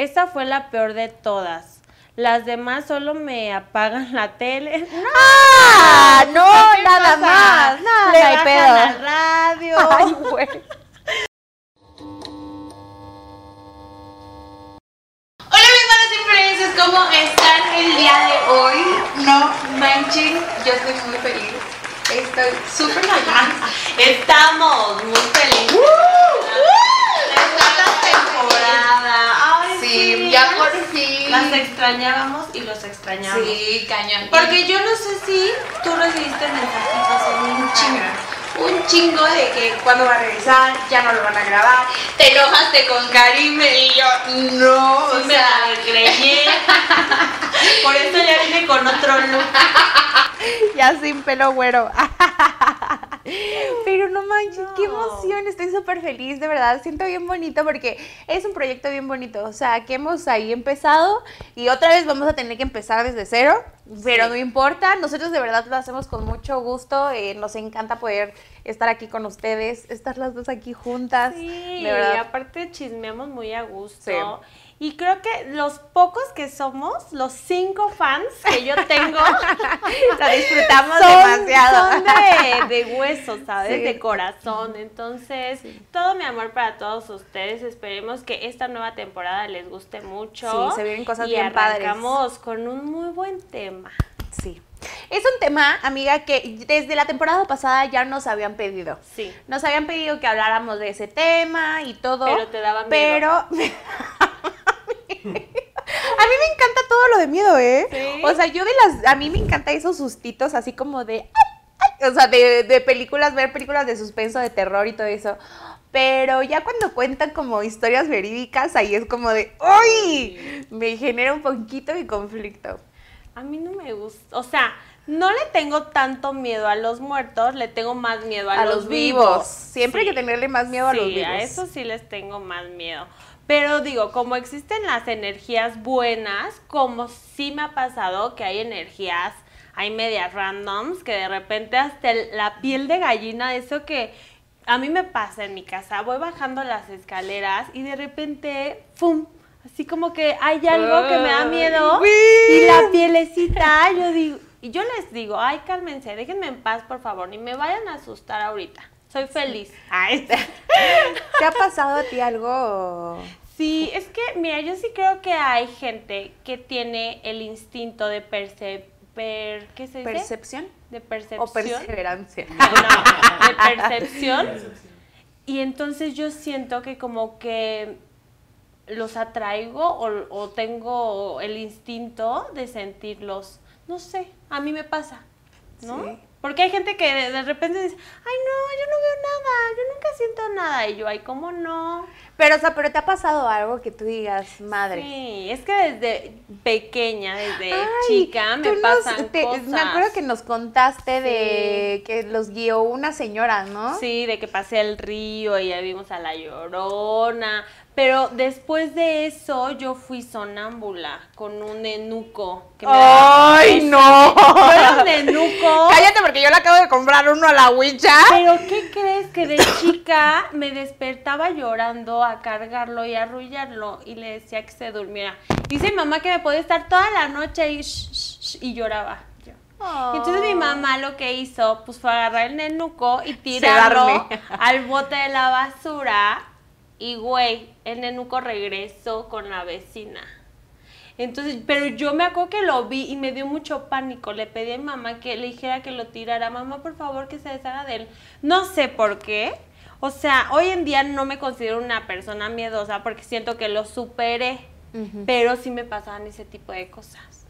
Esta fue la peor de todas. Las demás solo me apagan la tele. ¡Ah! No, ¿Qué nada pasa? más. Nada, Le no hay bajan pedo. la radio. Ay, güey. Hola mis manos influencers, ¿cómo están el día de hoy? No manchen, yo estoy muy feliz. Estoy súper feliz. Estamos muy felices. Esta temporada. Ay, Sí, ya por fin. Las extrañábamos y los extrañamos. Sí, cañón. Porque yo no sé si tú recibiste mensajitos en un chingo. un chingo de que cuando va a regresar, ya no lo van a grabar. Te enojaste con Karime y yo, no, Sí o me sea, la creí. Por eso ya vine con otro look. Ya sin pelo güero. Pero no manches, qué No. emoción, estoy súper feliz, de verdad, siento bien bonito porque es un proyecto bien bonito, o sea, que hemos ahí empezado y otra vez vamos a tener que empezar desde cero, pero Sí. no importa, nosotros de verdad lo hacemos con mucho gusto, eh, nos encanta poder estar aquí con ustedes, estar las dos aquí juntas, Sí, de y verdad. aparte chismeamos muy a gusto. Sí. Y creo que los pocos que somos, los cinco fans que yo tengo, Lo disfrutamos son, demasiado. son de, de hueso, ¿sabes? Sí. De corazón. Entonces, todo mi amor para todos ustedes. Esperemos que esta nueva temporada les guste mucho. Sí, se vienen cosas y bien padres. arrancamos con un muy buen tema. Sí. Es un tema, amiga, que desde la temporada pasada ya nos habían pedido. Sí. Nos habían pedido que habláramos de ese tema y todo. Pero te daba miedo. Pero. A mí me encanta todo lo de miedo, ¿eh? ¿Sí? O sea, yo de las. A mí me encanta esos sustitos así como de. "Ay, ay", O sea, de, de películas, ver películas de suspenso, de terror y todo eso. Pero ya cuando cuentan como historias verídicas, ahí es como de. ¡Uy! Me genera un poquito de conflicto. A mí no me gusta. O sea, no le tengo tanto miedo a los muertos, le tengo más miedo a, A los vivos. Siempre hay que tenerle más miedo a los Sí, vivos. a eso sí les tengo más miedo. Pero digo, como existen las energías buenas, como sí me ha pasado que hay energías, hay medias randoms, que de repente hasta el- la piel de gallina, eso que a mí me pasa en mi casa, voy bajando las escaleras y de repente, ¡pum! Así como que hay algo que me da miedo y la pielecita, yo digo, y yo les digo, ay, cálmense, déjenme en paz, por favor, ni me vayan a asustar ahorita. Soy feliz. Ay, ¿Te ha pasado a ti algo? Sí, es que, mira, yo sí creo que hay gente que tiene el instinto de perce- per- ¿qué se dice? ¿Percepción? de percepción. ¿O perseverancia? No, de percepción. Y entonces yo siento que como que los atraigo o, o tengo el instinto de sentirlos. No sé, a mí me pasa, ¿no? Sí. Porque hay gente que de, de repente dice, ay no, yo no veo nada, yo nunca siento nada. Y yo, ay, ¿cómo no? Pero, o sea, pero te ha pasado algo que tú digas, madre. Sí, es que desde pequeña, desde Ay, chica, me nos- pasan te- cosas. Me acuerdo que nos contaste de que los guió una señora, ¿no? Sí, de que pasé el río y ya vimos a la llorona. Pero después de eso yo fui sonámbula con un enuco. Que me daba- ¡Ay, no! Fue un enuco. Cállate porque yo le acabo de comprar uno a la Wicha. Pero ¿qué crees? Que de chica me despertaba llorando a cargarlo y arrullarlo y le decía que se durmiera. Dice mi mamá que me podía estar toda la noche y, sh- y lloraba. Entonces mi mamá lo que hizo, pues fue agarrar el nenuco y tirarlo al bote de la basura. Y güey, el nenuco regresó con la vecina. Entonces, pero yo me acuerdo que lo vi y me dio mucho pánico. Le pedí a mi mamá que le dijera que lo tirara. Mamá, por favor, que se deshaga de él. No sé por qué. O sea, hoy en día no me considero una persona miedosa porque siento que lo superé. Pero sí me pasaban ese tipo de cosas.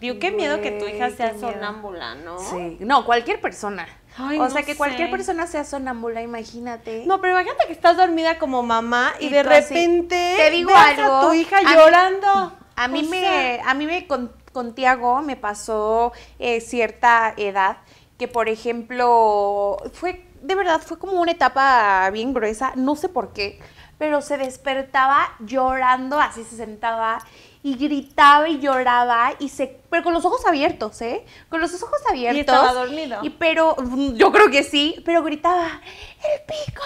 Digo, qué miedo que tu hija sea sonámbula, ¿no? Sí. No, cualquier persona. Ay, o no sea, que cualquier persona sea sonámbula, imagínate. No, pero imagínate que estás dormida como mamá y, Y de así, repente te digo algo, a tu hija a mí- llorando. A mí O me, sea, a mí me con, con Tiago me pasó eh, cierta edad que, por ejemplo, fue, de verdad, fue como una etapa bien gruesa, no sé por qué, pero se despertaba llorando, así se sentaba y gritaba y lloraba y se pero con los ojos abiertos, ¿eh? Con los ojos abiertos. Y estaba dormido. Y pero, mm, yo creo que sí, pero gritaba, el pico,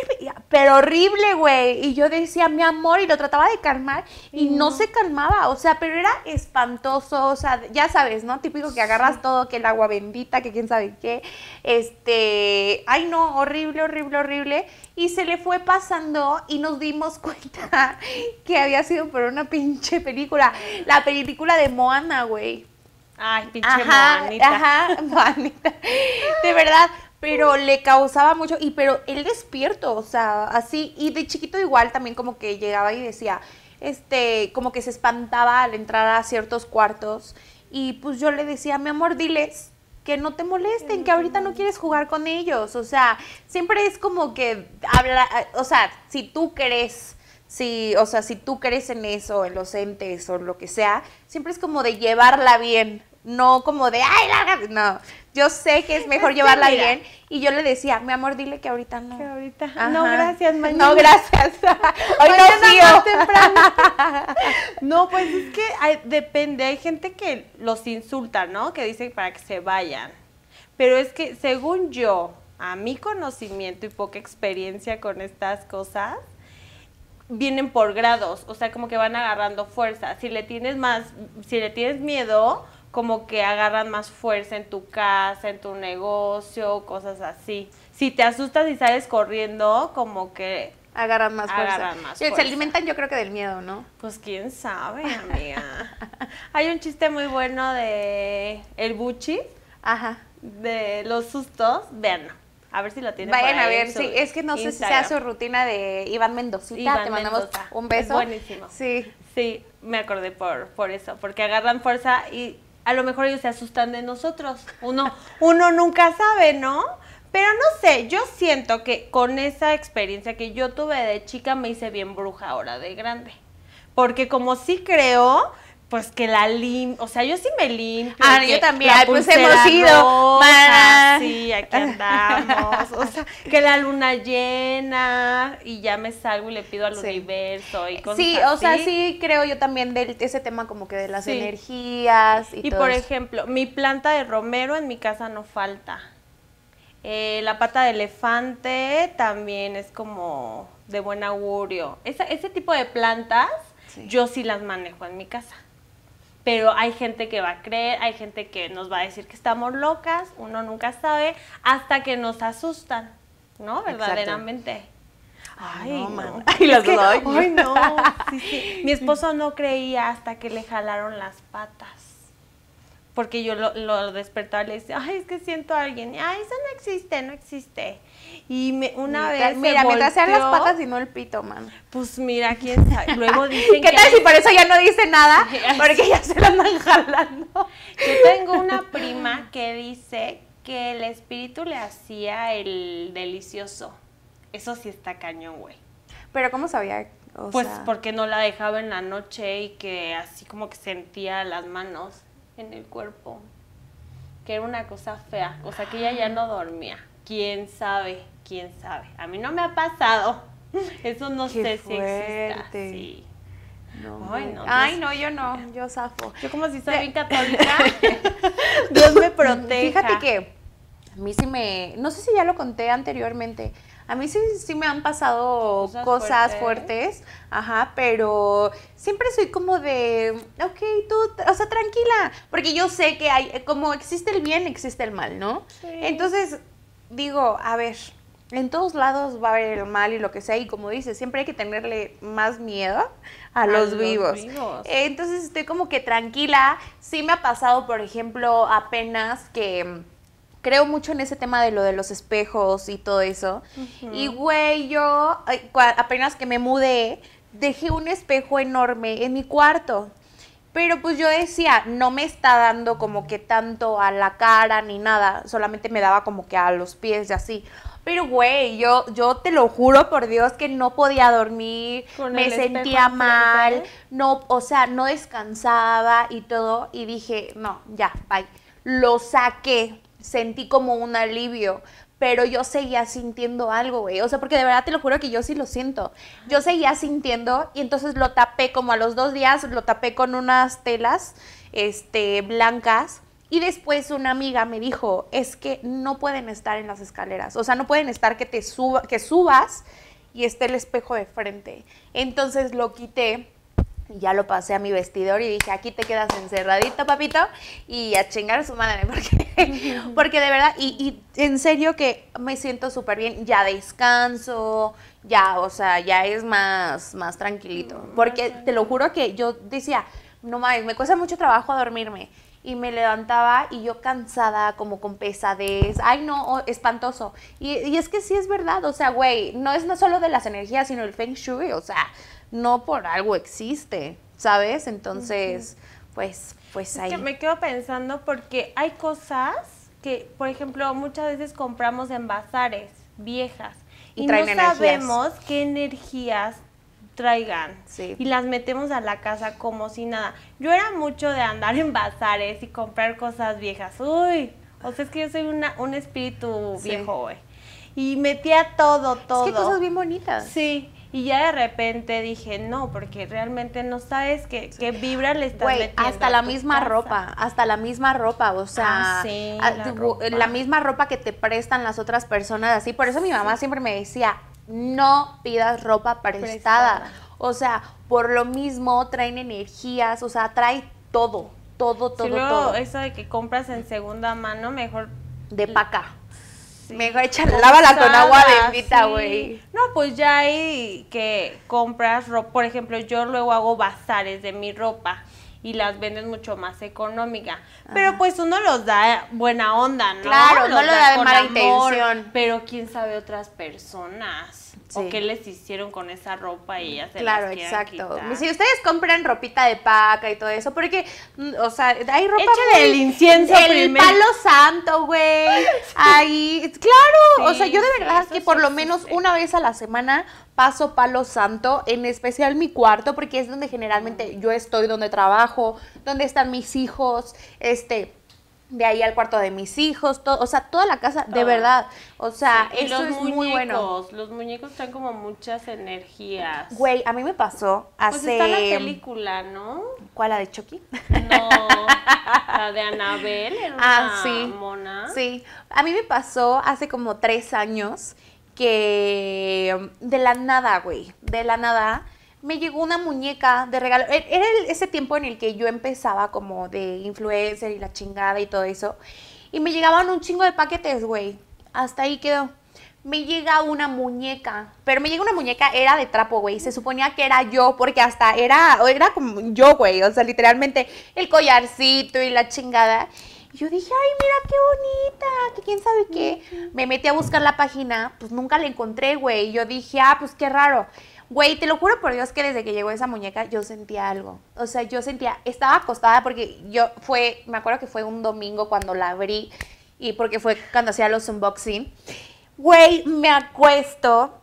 el pico. Pero horrible, güey. Y yo decía, mi amor, y lo trataba de calmar y no se calmaba, o sea, pero era espantoso, o sea, ya sabes, ¿no? Típico que agarras todo, que el agua bendita, que quién sabe qué. Este, ay no, horrible, horrible, horrible. Y se le fue pasando y nos dimos cuenta que había sido por una pinche película. La película de Moana, güey. Ay, pinche Ajá, Moanita. ajá, Moanita. De verdad, pero le causaba mucho, y pero él despierto, o sea, así, y de chiquito igual también como que llegaba y decía, este, como que se espantaba al entrar a ciertos cuartos, y pues yo le decía, mi amor, diles que no te molesten, que ahorita no quieres jugar con ellos, o sea, siempre es como que habla, o sea, si tú crees si, o sea, si tú crees en eso, en los entes o lo que sea, siempre es como de llevarla bien, no como de, ay, lárgate", no. Yo sé que es mejor Es llevarla mira. bien y yo le decía, mi amor, dile que ahorita no. Que ahorita. Ajá. No, gracias, mañana. No, gracias. Hoy no. No, pues es que hay- depende, hay gente que los insulta, ¿no? Que dice para que se vayan. Pero es que según yo, a mi conocimiento y poca experiencia con estas cosas, vienen por grados, o sea, como que van agarrando fuerza. Si le tienes más, si le tienes miedo, como que agarran más fuerza en tu casa, en tu negocio, cosas así. Si te asustas y sales corriendo, como que Agarran más fuerza. Agarran más Sí, Se alimentan yo creo que del miedo, ¿no? pues quién sabe, amiga. Hay un chiste muy bueno de el Buchi, Ajá. de los sustos. Véanlo. A ver si lo tienen. Vayan a ver, sí, es que no sé si sea su rutina de Iván Mendocita, Iván te mandamos Mendoza. un Es beso. buenísimo. Sí. Sí, me acordé por, por eso, porque agarran fuerza y a lo mejor ellos se asustan de nosotros. Uno, uno nunca sabe, ¿no? Pero no sé, yo siento que con esa experiencia que yo tuve de chica me hice bien bruja ahora de grande. Porque como sí creo, pues que la lim, o sea, yo sí me limpio. Ah, yo también. la pues hemos ido. Sí, aquí andamos. O sea, que la luna llena y ya me salgo y le pido al Sí. universo y cosas Sí, o sea, sí creo yo también de ese tema como que de las Sí. energías y, Y todo por eso. ejemplo, mi planta de romero en mi casa no falta. Eh, la pata de elefante también es como de buen augurio. Esa- ese tipo de plantas Sí. yo sí las manejo en mi casa. Pero hay gente que va a creer, hay gente que nos va a decir que estamos locas, uno nunca sabe, hasta que nos asustan, ¿no? Verdaderamente. Ay, no, man. Ay, las que- ay, no. Sí, sí. Mi esposo no creía hasta que le jalaron las patas. Porque yo lo, lo despertaba y le decía, ay, es que siento a alguien. Ay, eso no existe, no existe. Y me, una Mientras- vez. Mira, se mientras sean las volteó, patas y no el pito, man. Pues mira, quién sabe. Luego dicen ¿Qué que. tal hay- si por eso ya no dice nada? Porque ya se la andan jalando. Yo tengo una prima que dice que el espíritu le hacía el delicioso. Eso sí está cañón, güey. Pero ¿cómo sabía? O Pues sea, porque no la dejaba en la noche y que así como que sentía las manos en el cuerpo. Que era una cosa fea. O sea que ella ya no dormía. ¿Quién sabe? ¿Quién sabe? A mí no me ha pasado. Eso no Qué sé si exista. fuerte. Sí. no, Ay, no, Ay, no, yo no, yo zafo. Yo como si soy bien católica. Dios me proteja. Fíjate que a mí sí me, no sé si ya lo conté anteriormente, a mí sí, sí me han pasado Cosas cosas, fuertes. fuertes. ajá, pero siempre soy como de, ok, tú, o sea, tranquila, porque yo sé que hay, como existe el bien, existe el mal, ¿no? Sí. Entonces, digo, a ver, en todos lados va a haber el mal y lo que sea, y como dices, siempre hay que tenerle más miedo a, los, los vivos. vivos. Entonces estoy como que tranquila. Sí me ha pasado, por ejemplo, apenas que creo mucho en ese tema de lo de los espejos y todo eso. Y güey, yo apenas que me mudé, dejé un espejo enorme en mi cuarto. Pero pues yo decía, no me está dando como que tanto a la cara ni nada, solamente me daba como que a los pies y así. Pero güey, yo, yo te lo juro por Dios que no podía dormir, me sentía mal, no, o sea, no descansaba y todo, y dije, no, ya, bye. Lo saqué, sentí como un alivio, pero yo seguía sintiendo algo, güey. O sea, porque de verdad te lo juro que yo sí lo siento. Yo seguía sintiendo y entonces lo tapé como a los dos días, lo tapé con unas telas este, blancas. Y después una amiga me dijo, es que no pueden estar en las escaleras, o sea, no pueden estar que te suba, que subas y esté el espejo de frente. Entonces lo quité y ya lo pasé a mi vestidor y dije, aquí te quedas encerradito, papito, y a chingar a su madre, porque, porque de verdad, y, y en serio que me siento súper bien, ya descanso, ya, o sea, ya es más, más tranquilito, porque te lo juro que yo decía, no mames, me cuesta mucho trabajo dormirme, y me levantaba y yo cansada, como con pesadez, ay no, oh, espantoso. Y, y, es que sí es verdad, o sea, güey, no es no solo de las energías, sino el feng shui, o sea, no por algo existe, ¿sabes? Entonces, pues, pues ahí. Es que me quedo pensando porque hay cosas que, por ejemplo, muchas veces compramos en bazares viejas y, no sabemos qué energías traigan Sí. y las metemos a la casa como si nada. Yo era mucho de andar en bazares y comprar cosas viejas. Uy, o sea, es que yo soy una, un espíritu Sí. viejo, güey. Y metía todo, todo. Es que cosas bien bonitas. Sí, y ya de repente dije, no, porque realmente no sabes qué, qué vibra le estás metiendo hasta a la tu misma casa. ropa, hasta la misma ropa, o sea, Ah, sí, a- la tu- ropa. la misma ropa que te prestan las otras personas, así. Por eso mi mamá siempre me decía, no pidas ropa prestada. Prestada. O sea, por lo mismo traen energías, o sea, trae todo, todo, todo, Sí, luego todo. eso de que compras en segunda mano, mejor De paca. Sí, Mejor échala, lávala con agua bendita, sí. güey. No, pues ya hay que compras ropa, por ejemplo, yo luego hago bazares de mi ropa y las venden mucho más económica. Pero pues uno los da buena onda, ¿no? Claro, no lo da de mala amor, intención. Pero quién sabe otras personas. Sí. O qué les hicieron con esa ropa y ya se Claro, las exacto. quitar. Si ustedes compran ropita de paca y todo eso, porque, mm, o sea, hay ropa Échale el incienso el primero. palo santo, güey. Ahí, claro. o sea, yo de verdad eso que por lo menos una vez a la semana paso palo santo, en especial mi cuarto, porque es donde generalmente yo estoy, donde trabajo, donde están mis hijos, este de ahí al cuarto de mis hijos, todo, o sea, toda la casa, de verdad. O sea, Sí, eso los es muy bueno. Los muñecos traen como muchas energías. Güey, a mí me pasó Pues hace está la película, ¿no? ¿Cuál la de Chucky? No, la de Anabel, era Ah, una sí. mona. Sí, a mí me pasó hace como tres años que de la nada, güey, de la nada, me llegó una muñeca de regalo. E- Era ese tiempo en el que yo empezaba como de influencer y la chingada y todo eso. Y me llegaban un chingo de paquetes, güey. Hasta ahí quedó. Me llega una muñeca, pero me llega una muñeca, era de trapo, güey. Se suponía que era yo, porque hasta era, era como yo, güey. O sea, literalmente el collarcito y la chingada. Y yo dije, ay, mira qué bonita, que quién sabe qué. Me metí a buscar la página, pues nunca la encontré, güey. Y yo dije, ah, pues qué raro. Güey, te lo juro por Dios que desde que llegó esa muñeca yo sentía algo. O sea, yo sentía, estaba acostada porque yo fue, me acuerdo que fue un domingo cuando la abrí y porque fue cuando hacía los unboxing. Güey, me acuesto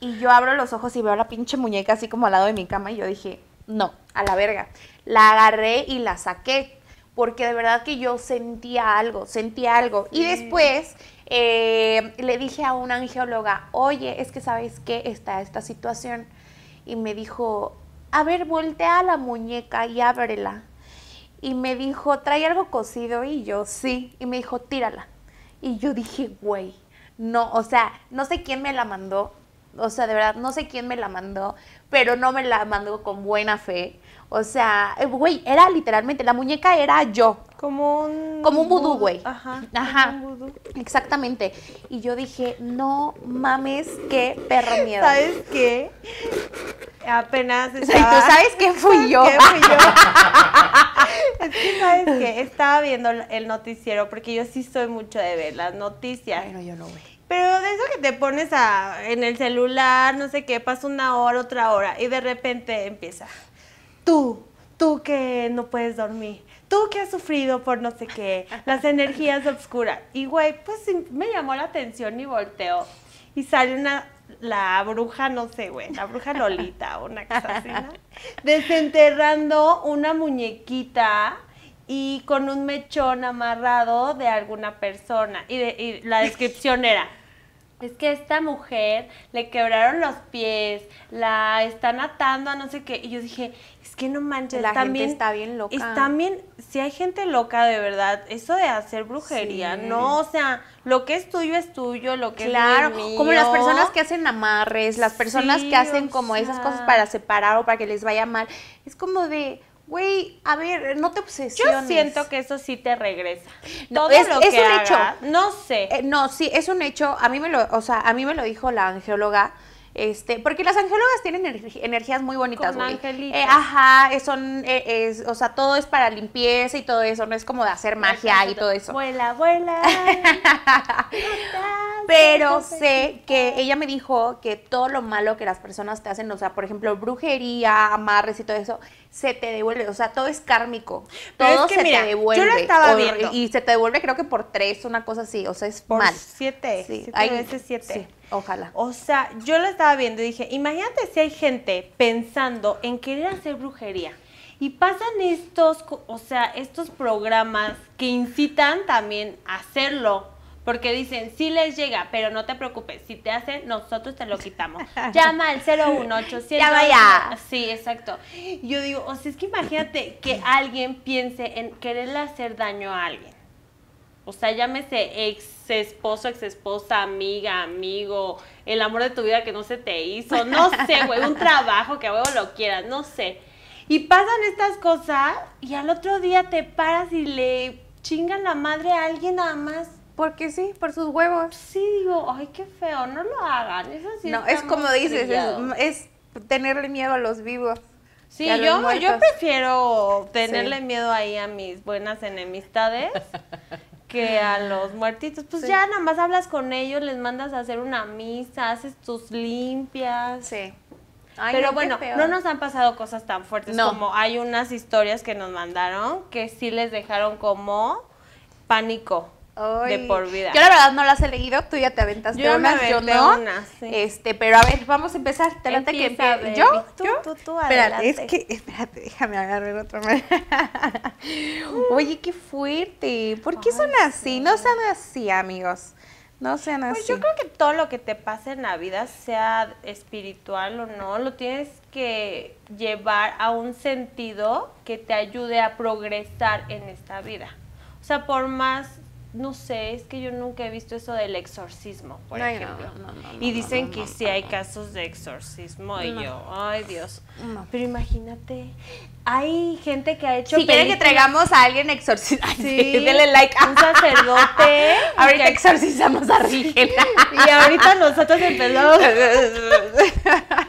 y yo abro los ojos y veo a la pinche muñeca así como al lado de mi cama y yo dije, no, a la verga. La agarré y la saqué porque de verdad que yo sentía algo, sentía algo. Y después eh, le dije a una angióloga, oye, es que sabes qué está esta situación. Y me dijo, a ver, voltea la muñeca y ábrela. Y me dijo, ¿trae algo cocido? Y yo, sí. Y me dijo, tírala. Y yo dije, güey, no, o sea, no sé quién me la mandó. O sea, de verdad, no sé quién me la mandó, pero no me la mandó con buena fe. O sea, eh, güey, era literalmente, la muñeca era yo. Como un... Como un vudú, güey. Ajá. Ajá. como un vudú. Exactamente. Y yo dije, no mames, qué perro miedo. ¿Sabes qué? Apenas O sea, ¿y estaba... tú sabes qué fui yo? ¿Qué fui yo? es que, ¿sabes qué? Estaba viendo el noticiero, porque yo sí soy mucho de ver las noticias. Bueno, yo no, güey. Pero de eso que te pones a, en el celular, no sé qué, pasa una hora, otra hora, y de repente empieza. Tú, tú que no puedes dormir, tú que has sufrido por no sé qué, las energías oscuras. Y güey, pues me llamó la atención y volteo. Y sale una, la bruja, no sé, güey, la bruja Lolita, una ¿no? Desenterrando una muñequita y con un mechón amarrado de alguna persona. Y, de- y la descripción era, es que esta mujer le quebraron los pies, la están atando a no sé qué. Y yo dije, es que no manches, La gente también está bien loca. Están bien, si hay gente loca de verdad, eso de hacer brujería, Sí. no, o sea, lo que es tuyo es tuyo, lo que Claro, es mío, como las personas que hacen amarres, las personas Sí, que hacen como esas cosas para separar o para que les vaya mal. Es como de, güey, a ver, no te Yo obsesiones. siento que eso sí te regresa. No, Todo es- lo es que un hecho. no sé. Eh, no, sí, es un hecho. A mí me lo, o sea, a mí me lo dijo la angeóloga. Este, porque las angeólogas tienen energías muy bonitas, güey. Eh, ajá, son, eh, es, o sea, todo es para limpieza y todo eso, no es como de hacer magia y todo eso. Vuela, vuela. Pero sé que ella me dijo que todo lo malo que las personas te hacen, o sea, por ejemplo, brujería, amarres y todo eso, se te devuelve, o sea, todo es kármico. Pero todo es que se mira, te yo devuelve. lo estaba O- viendo. Y se te devuelve creo que por tres, una cosa así, o sea, es Por mal. siete, Sí, siete hay- veces siete. sí, ojalá. O sea, yo lo estaba viendo y dije, imagínate si hay gente pensando en querer hacer brujería y pasan estos, o sea, estos programas que incitan también a hacerlo. Porque dicen, sí les llega, pero no te preocupes, si te hacen, nosotros te lo quitamos. Llama al 01800. Llama ya. Sí, exacto. Yo digo, o sea, es que imagínate que alguien piense en quererle hacer daño a alguien. O sea, llámese ex esposo, ex esposa, amiga, amigo, el amor de tu vida que no se te hizo, no sé, güey, un trabajo que a huevo lo quieras, no sé. Y pasan estas cosas y al otro día te paras y le chingan la madre a alguien nada más. Porque sí, por sus huevos. Sí, digo, ay, qué feo, no lo hagan. Eso sí no, es como dices, es, es tenerle miedo a los vivos. Sí, los yo, prefiero tenerle Sí. miedo ahí a mis buenas enemistades que a los muertitos. Pues Sí. ya nada más hablas con ellos, les mandas a hacer una misa, haces tus limpias. Sí. Ay, Pero no, bueno, no nos han pasado cosas tan fuertes No. como hay unas historias que nos mandaron que sí les dejaron como pánico de por vida. Yo la verdad no las he leído, tú ya te aventaste Yo me unas, yo no. sí. Este, pero a ver, vamos a empezar. Te late que empie-. ¿Yo? Tú, ¿Yo? tú, tú, Espérate, es que, espérate, déjame agarrar otra manera. Oye, qué fuerte. ¿Por qué son así? No sean así, amigos. No sean así. Pues yo creo que todo lo que te pasa en la vida, sea espiritual o no, lo tienes que llevar a un sentido que te ayude a progresar en esta vida. O sea, por más, no sé, es que yo nunca he visto eso del exorcismo, por no, ejemplo. no, no, no, y dicen que sí hay casos de exorcismo y yo, ay Dios. Pero imagínate, hay gente que ha hecho si quieren que traigamos a alguien exorcista, Sí, denle like. un sacerdote. Ahorita exorcizamos a Rigela. Y ahorita nosotros empezamos.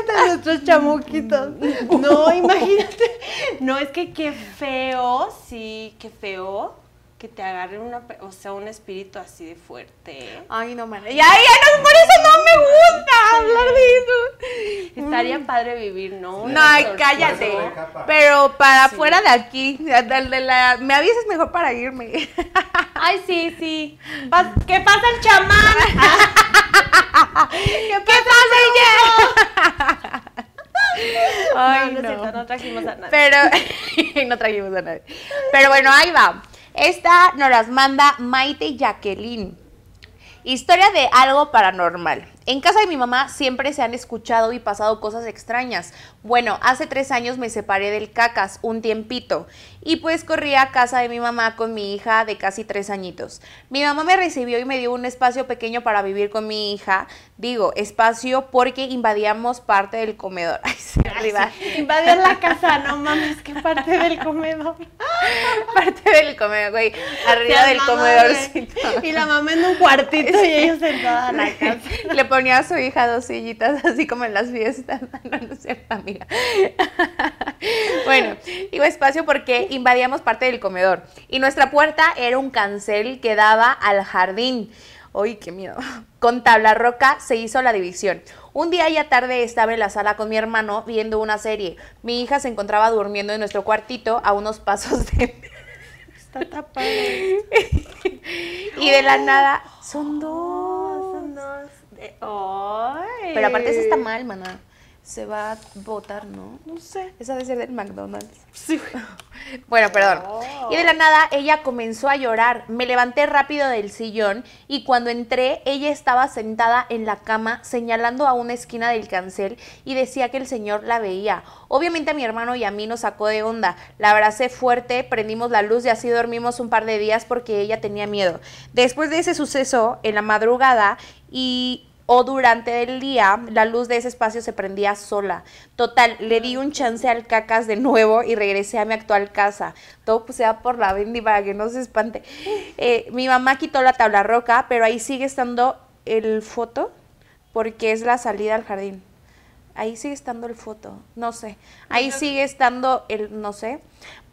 Imagínate a nuestros chamuquitos. No, imagínate. No, es que qué feo, sí, qué feo que te agarre una, o sea, un espíritu así de fuerte. Ay, no, man. Ya, ya, no, por eso no me gusta hablar de eso. Estaría padre vivir, ¿no? No, ay, cállate. Pero para Sí. fuera de aquí, de- de la- me avisas mejor para irme. Ay, sí, sí. Pa- ¿Qué pasa el chamán? ¿Qué pasa, Ay, no, no, es no. cierto, no trajimos a nadie. Pero no trajimos a nadie. Pero bueno, ahí va. Esta nos las manda Maite Jacqueline. Historia de algo paranormal. En casa de mi mamá siempre se han escuchado y pasado cosas extrañas. Bueno, hace tres años me separé del cacas un tiempito y pues corrí a casa de mi mamá con mi hija de casi tres añitos. Mi mamá me recibió y me dio un espacio pequeño para vivir con mi hija. Digo, espacio porque invadíamos parte del comedor. Ay, sí, arriba. Invadió la casa, no mames, qué parte del comedor. Parte del comedor, güey. Arriba del güey. Y la mamá en un cuartito y ellos en la casa. Le ponía a su hija dos sillitas, así como en las fiestas. No, no cierto, amiga. Bueno, digo espacio porque invadíamos parte del comedor. Y nuestra puerta era un cancel que daba al jardín. Uy, qué miedo. Con tabla roca se hizo la división. Un día ya tarde estaba en la sala con mi hermano viendo una serie. Mi hija se encontraba durmiendo en nuestro cuartito a unos pasos de Está tapado. y de la nada son dos. Son dos. De- ¡Ay! Pero aparte eso está mal, maná. Se va a botar, ¿no? No sé. Esa debe ser del McDonald's. Sí. Bueno, perdón. Oh. Y de la nada ella comenzó a llorar. Me levanté rápido del sillón y cuando entré ella estaba sentada en la cama señalando a una esquina del cancel y decía que el señor la veía. Obviamente a mi hermano y a mí nos sacó de onda. La abracé fuerte, prendimos la luz y así dormimos un par de días porque ella tenía miedo. Después de ese suceso, en la madrugada y o durante el día la luz de ese espacio se prendía sola. Total, le di un chance al cacas de nuevo y regresé a mi actual casa. Todo pues sea por la Bendy para que no se espante. Eh, mi mamá quitó la tabla roca, pero ahí sigue estando el foto porque es la salida al jardín. Ahí sigue estando el foto, no sé. Ahí sigue estando el, no sé.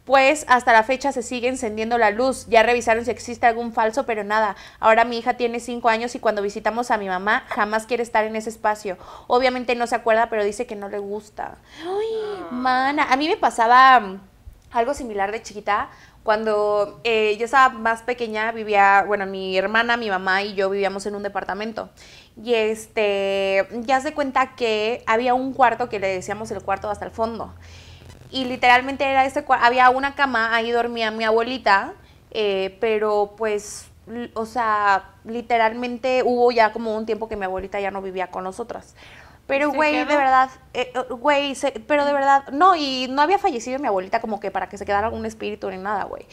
Pues hasta la fecha se sigue encendiendo la luz. Ya revisaron si existe algún falso, pero nada. Ahora mi hija tiene cinco años y cuando visitamos a mi mamá jamás quiere estar en ese espacio. Obviamente no se acuerda, pero dice que no le gusta. Ay, mana. A mí me pasaba mm, algo similar de chiquita. Cuando eh, yo estaba más pequeña, vivía, bueno, mi hermana, mi mamá y yo vivíamos en un departamento. Y este, ya se cuenta que había un cuarto que le decíamos el cuarto hasta el fondo. Y literalmente era ese cuarto, había una cama, ahí dormía mi abuelita, eh, pero pues, o sea, literalmente hubo ya como un tiempo que mi abuelita ya no vivía con nosotras. Pero, ¿Se güey, de verdad, eh, eh, güey, se- pero de verdad, no, y no había fallecido mi abuelita como que para que se quedara algún espíritu ni nada, güey.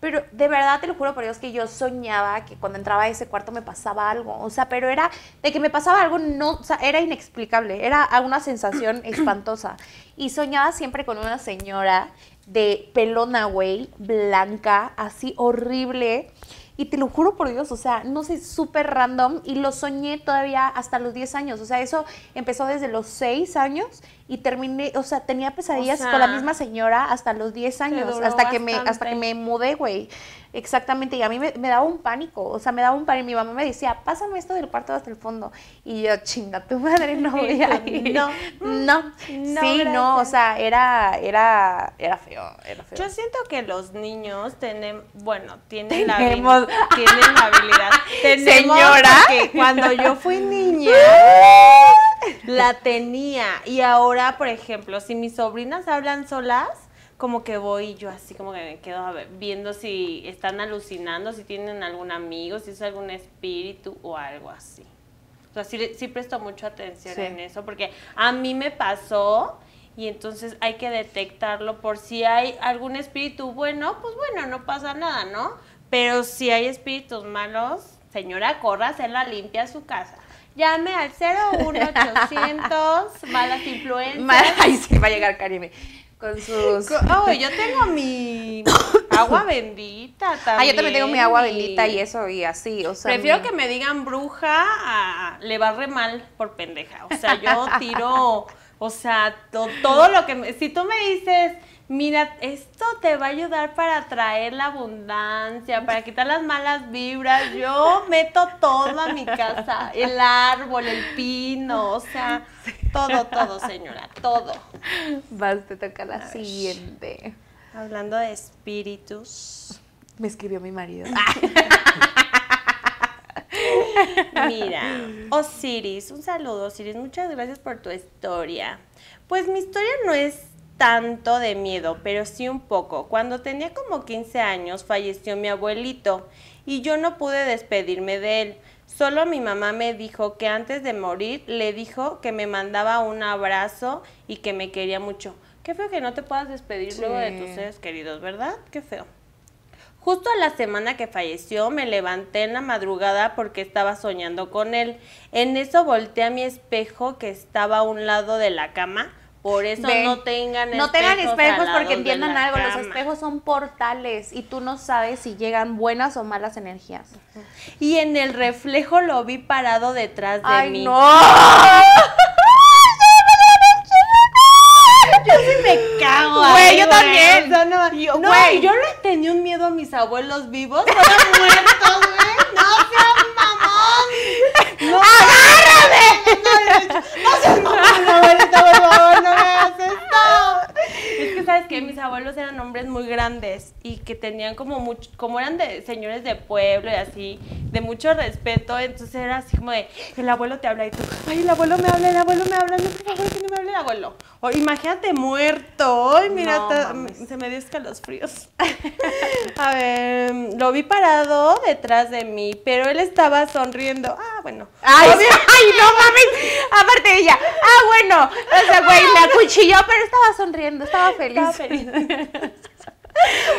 Pero de verdad te lo juro por Dios que yo soñaba que cuando entraba a ese cuarto me pasaba algo. O sea, pero era de que me pasaba algo, no, o sea, era inexplicable. Era una sensación espantosa. Y soñaba siempre con una señora de pelona, güey, blanca, así horrible. Y te lo juro por Dios, o sea, no sé, súper random. Y lo soñé todavía hasta los 10 años. O sea, eso empezó desde los 6 años y terminé, o sea, tenía pesadillas sea, con la misma señora hasta los 10 años. Hasta que, me, hasta que me mudé, güey. Exactamente. Y a mí me, me daba un pánico. O sea, me daba un pánico. Mi mamá me decía, pásame esto del cuarto hasta el fondo. Y yo, chinga, tu madre no voy a ir. No. No. No, sí, no. O sea, era, era, era feo. Era feo. Yo siento que los niños tenemos, bueno, tienen la, Tenemos. habil- tienen la habilidad. Tenemos Señora. porque cuando yo fui niña la tenía y ahora, por ejemplo, si mis sobrinas hablan solas, como que voy yo así como que me quedo a ver- viendo si están alucinando, si tienen algún amigo, si es algún espíritu o algo así. O sea, sí, sí presto mucha atención Sí. en eso porque a mí me pasó y entonces hay que detectarlo por si hay algún espíritu bueno, pues bueno, no pasa nada, ¿no? Pero si hay espíritus malos, señora, corra hacer la limpia a su casa. Llame al 01800 malas influencias. Ay, sí, va a llegar Karime. Con sus. Oh, yo tengo mi agua bendita también. Ah, yo también tengo mi agua bendita y eso y así, o sea. Prefiero mi- que me digan bruja a le va re mal por pendeja. O sea, yo tiro, o sea, to- todo lo que me, si tú me dices, mira, esto te va a ayudar para atraer la abundancia, para quitar las malas vibras, yo meto todo a mi casa, el árbol, el pino, o sea, todo, todo, señora, todo. Vas, te toca la siguiente. Hablando de espíritus. Me escribió mi marido. Mira, Osiris, un saludo Osiris, muchas gracias por tu historia. Pues mi historia no es tanto de miedo, pero sí un poco. Cuando tenía como 15 años falleció mi abuelito y yo no pude despedirme de él. Solo mi mamá me dijo que antes de morir le dijo que me mandaba un abrazo y que me quería mucho. Qué feo que no te puedas despedir luego de tus seres queridos, ¿verdad? Qué feo. Justo a la semana que falleció me levanté en la madrugada porque estaba soñando con él. En eso volteé a mi espejo que estaba a un lado de la cama. Por eso no tengan No tengan espejos espejos porque entiendan algo, los espejos son portales y tú no sabes si llegan buenas o malas energías. Y en el reflejo lo vi parado detrás de Ay, mí. no. Yo sí me cago. Güey, yo también. O sea, no, Yo- no, güey. yo le tenía un miedo a mis abuelos vivos. Fueron muertos, güey. No seas mamón. No, ¡Agárrame! No seas mamón, abuelita, por favor, no me hagas esto. Es que, ¿sabes qué? Mis abuelos eran hombres muy grandes y que tenían como mucho, como eran de señores de pueblo y así, de mucho respeto, entonces era así como de, el abuelo te habla y tú, ay, el abuelo me habla, el abuelo me habla, no, por favor, que no me hable el abuelo. O imagínate muerto, ay, mira, No ta- mames. se me dio escalofríos. A ver, lo vi parado detrás de mí, pero él estaba sonriendo. Ah, bueno. Ay, ay, no mames. Aparte de ella. Ah, bueno. O sea, güey, me acuchilló, pero estaba sonriendo, estaba feliz. Estaba feliz.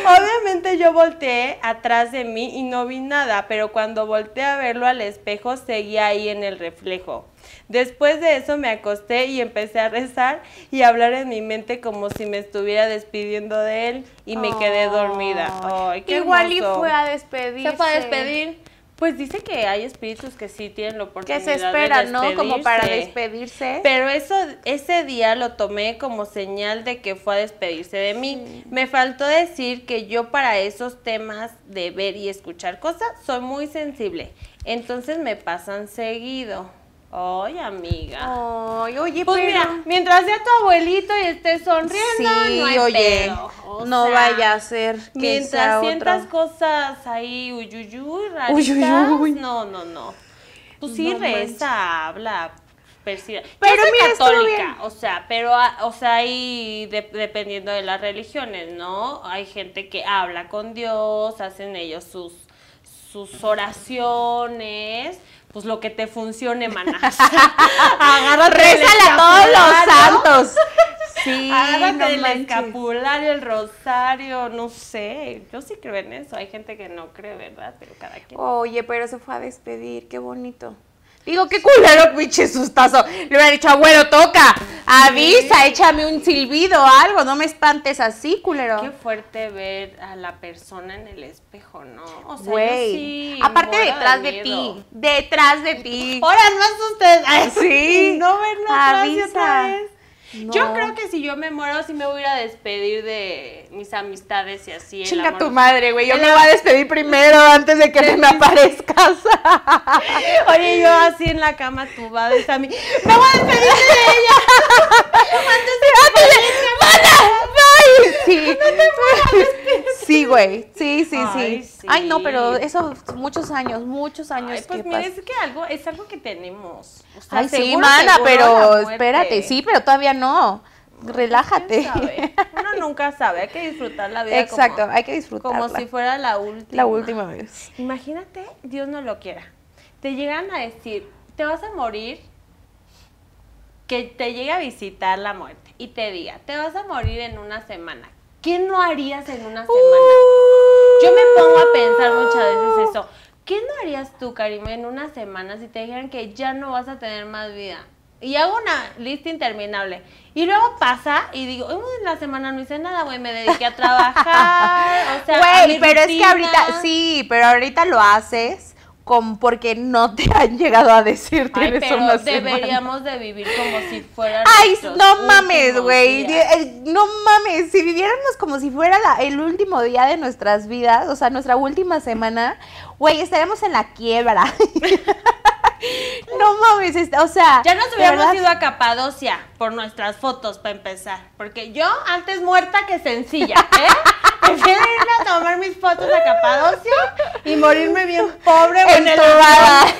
Obviamente yo volteé atrás de mí y no vi nada, pero cuando volteé a verlo al espejo seguía ahí en el reflejo. Después de eso me acosté y empecé a rezar y a hablar en mi mente como si me estuviera despidiendo de él y me quedé dormida. Ay, qué Igual y fue a despedirse. Se fue a despedir. Pues dice que hay espíritus que sí tienen la Que oportunidad se esperan, de ¿no? Como para despedirse. despedirse. Pero eso, ese día lo tomé como señal de que fue a despedirse de mí. Me faltó decir que yo para esos temas de ver y escuchar cosas soy muy sensible. Entonces me pasan seguido. Ay, amiga. Ay, oye, pues pero... mira, mientras sea tu abuelito y esté sonriendo, Sí, no hay oye, pedo. O no sea, vaya a ser que sea Mientras sientas otro. cosas ahí, uyuyuy, raritas, Uyuyuy. no, no, no. Pues sí, No reza, habla, persigue. Yo Pero soy mira, católica, bien. o sea, pero, ah, o sea, ahí de- dependiendo de las religiones, ¿no? Hay gente que habla con Dios, hacen ellos sus, sus oraciones, pues lo que te funcione, maná. Agárrate Rézale a todos los santos. Sí, Agárrate no el manches. escapulario, el rosario, no sé. Yo sí creo en eso. Hay gente que no cree, ¿verdad? Pero cada quien. Oye, pero se fue a despedir, qué bonito. Digo, qué culero, pinche sustazo. Le hubiera dicho, abuelo, toca, avisa, échame un silbido o algo, no me espantes así, culero. Qué fuerte ver a la persona en el espejo, ¿no? O sea, yo Güey. sí Aparte detrás de, ti, detrás de ti. Ahora no asustes. Ay, Sí. No vernos atrás y otra Avisa. vez. No. Yo creo que si yo me muero, sí me voy a ir a despedir de mis amistades y así. Chinga amor. tu madre, güey. Yo El me voy a despedir primero antes de que te me aparezcas. Oye, yo así en la cama tumbada y a mí. ¡Me voy a despedir de ella! ¡Ay! Sí. Sí, güey. Sí, sí, Ay, sí. sí. Ay, no, pero eso muchos años, muchos años Ay, pues mira, es que algo, es algo que tenemos. O sea, Ay, sí, mana, seguro pero espérate, sí, pero todavía no. Relájate. Uno nunca sabe, hay que disfrutar la vida Exacto, como, hay que disfrutarla. como si fuera la última. La última vez. Imagínate, Dios no lo quiera. Te llegan a decir, te vas a morir, que te llegue a visitar la muerte y te diga, te vas a morir en una semana. ¿Qué no harías en una semana? Yo me pongo a pensar muchas veces eso. ¿Qué no harías tú, Karim, en una semana si te dijeran que ya no vas a tener más vida? Y hago una lista interminable. Y luego pasa y digo, "Uy, en la semana no hice nada, güey, me dediqué a trabajar. O sea, Güey, pero es que rutina". ahorita, sí, pero ahorita lo haces con porque no te han llegado a decir Ay, tienes pero una semana. deberíamos de vivir como si fuera Ay, no mames, güey. Eh, No mames. Si viviéramos como si fuera la- el último día de nuestras vidas, o sea, nuestra última semana, güey, estaríamos en la quiebra. no mames, o sea. Ya nos hubiéramos verdad, ido a Capadocia por nuestras fotos para empezar. Porque yo antes muerta que sencilla, ¿eh? Prefiero irme a tomar mis fotos a Capadocia y morirme bien pobre o en el entubada. avión.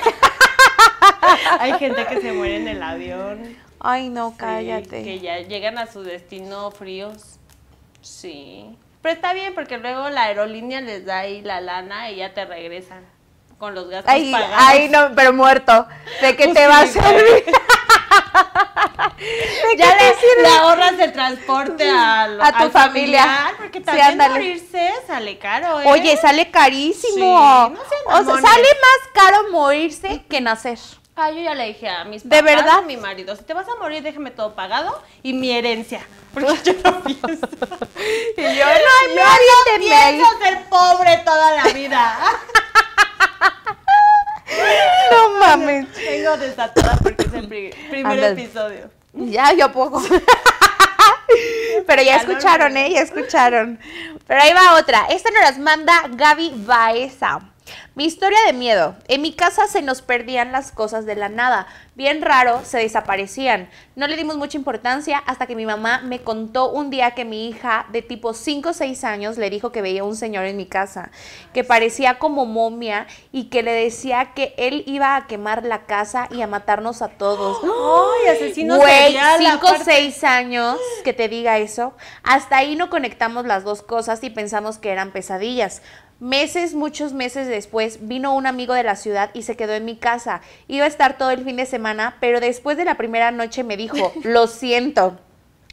Hay gente que se muere en el avión. Ay, no, Sí, cállate. que ya llegan a su destino fríos. Sí. Pero está bien porque luego la aerolínea les da ahí la lana y ya te regresan con los gastos Ay, pagados. ay, no, pero muerto. ¿De qué Pues te va a servir? ¿De Ya le, sirve? le ahorras el transporte al, A tu al familia. familiar, porque también morirse sale caro, ¿eh? Oye, sale carísimo. Sí, no o sea, sale más caro morirse que nacer. Ah, yo ya le dije a mis ¿De papás, verdad? a mi marido, si te vas a morir, déjame todo pagado y mi herencia. Porque yo no pienso. Y yo, no, no aviéntenme ahí. Pienso ser pobre toda la vida. No mames. Tengo desatada porque es el pri- primer episodio. Ya, yo poco. Pero ya escucharon. ¿eh? Ya escucharon. Pero ahí va otra. Esta nos las manda Gaby Baeza. Mi historia de miedo. En mi casa se nos perdían las cosas de la nada. Bien raro, se desaparecían. No le dimos mucha importancia hasta que mi mamá me contó un día que mi hija de tipo 5 o 6 años le dijo que veía un señor en mi casa, que parecía como momia y que le decía que él iba a quemar la casa y a matarnos a todos. Ay, asesino Güey, serial, 5 o aparte. 6 años que te diga eso. Hasta ahí no conectamos las dos cosas y pensamos que eran pesadillas. Meses, muchos meses después, vino un amigo de la ciudad y se quedó en mi casa. Iba a estar todo el fin de semana, pero después de la primera noche me dijo, lo siento.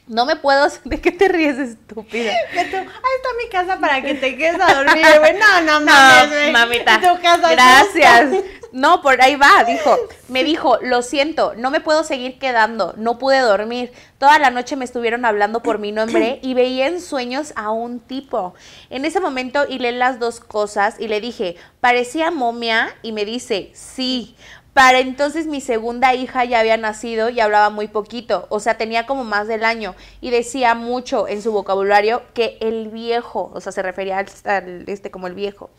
No me puedo... ¿De qué te ríes, estúpida? Que tú, ahí está mi casa para que te quedes a dormir, güey. No, no, No, mamita. Tu casa Gracias. No, por ahí va, dijo. Me dijo, lo siento, no me puedo seguir quedando, no pude dormir. Toda la noche me estuvieron hablando por mi nombre y veía en sueños a un tipo. En ese momento hilé las dos cosas y le dije, parecía momia y me dice, sí. Para entonces mi segunda hija ya había nacido y hablaba muy poquito, o sea, tenía como más del año y decía mucho en su vocabulario que el viejo, o sea, se refería al, este como el viejo.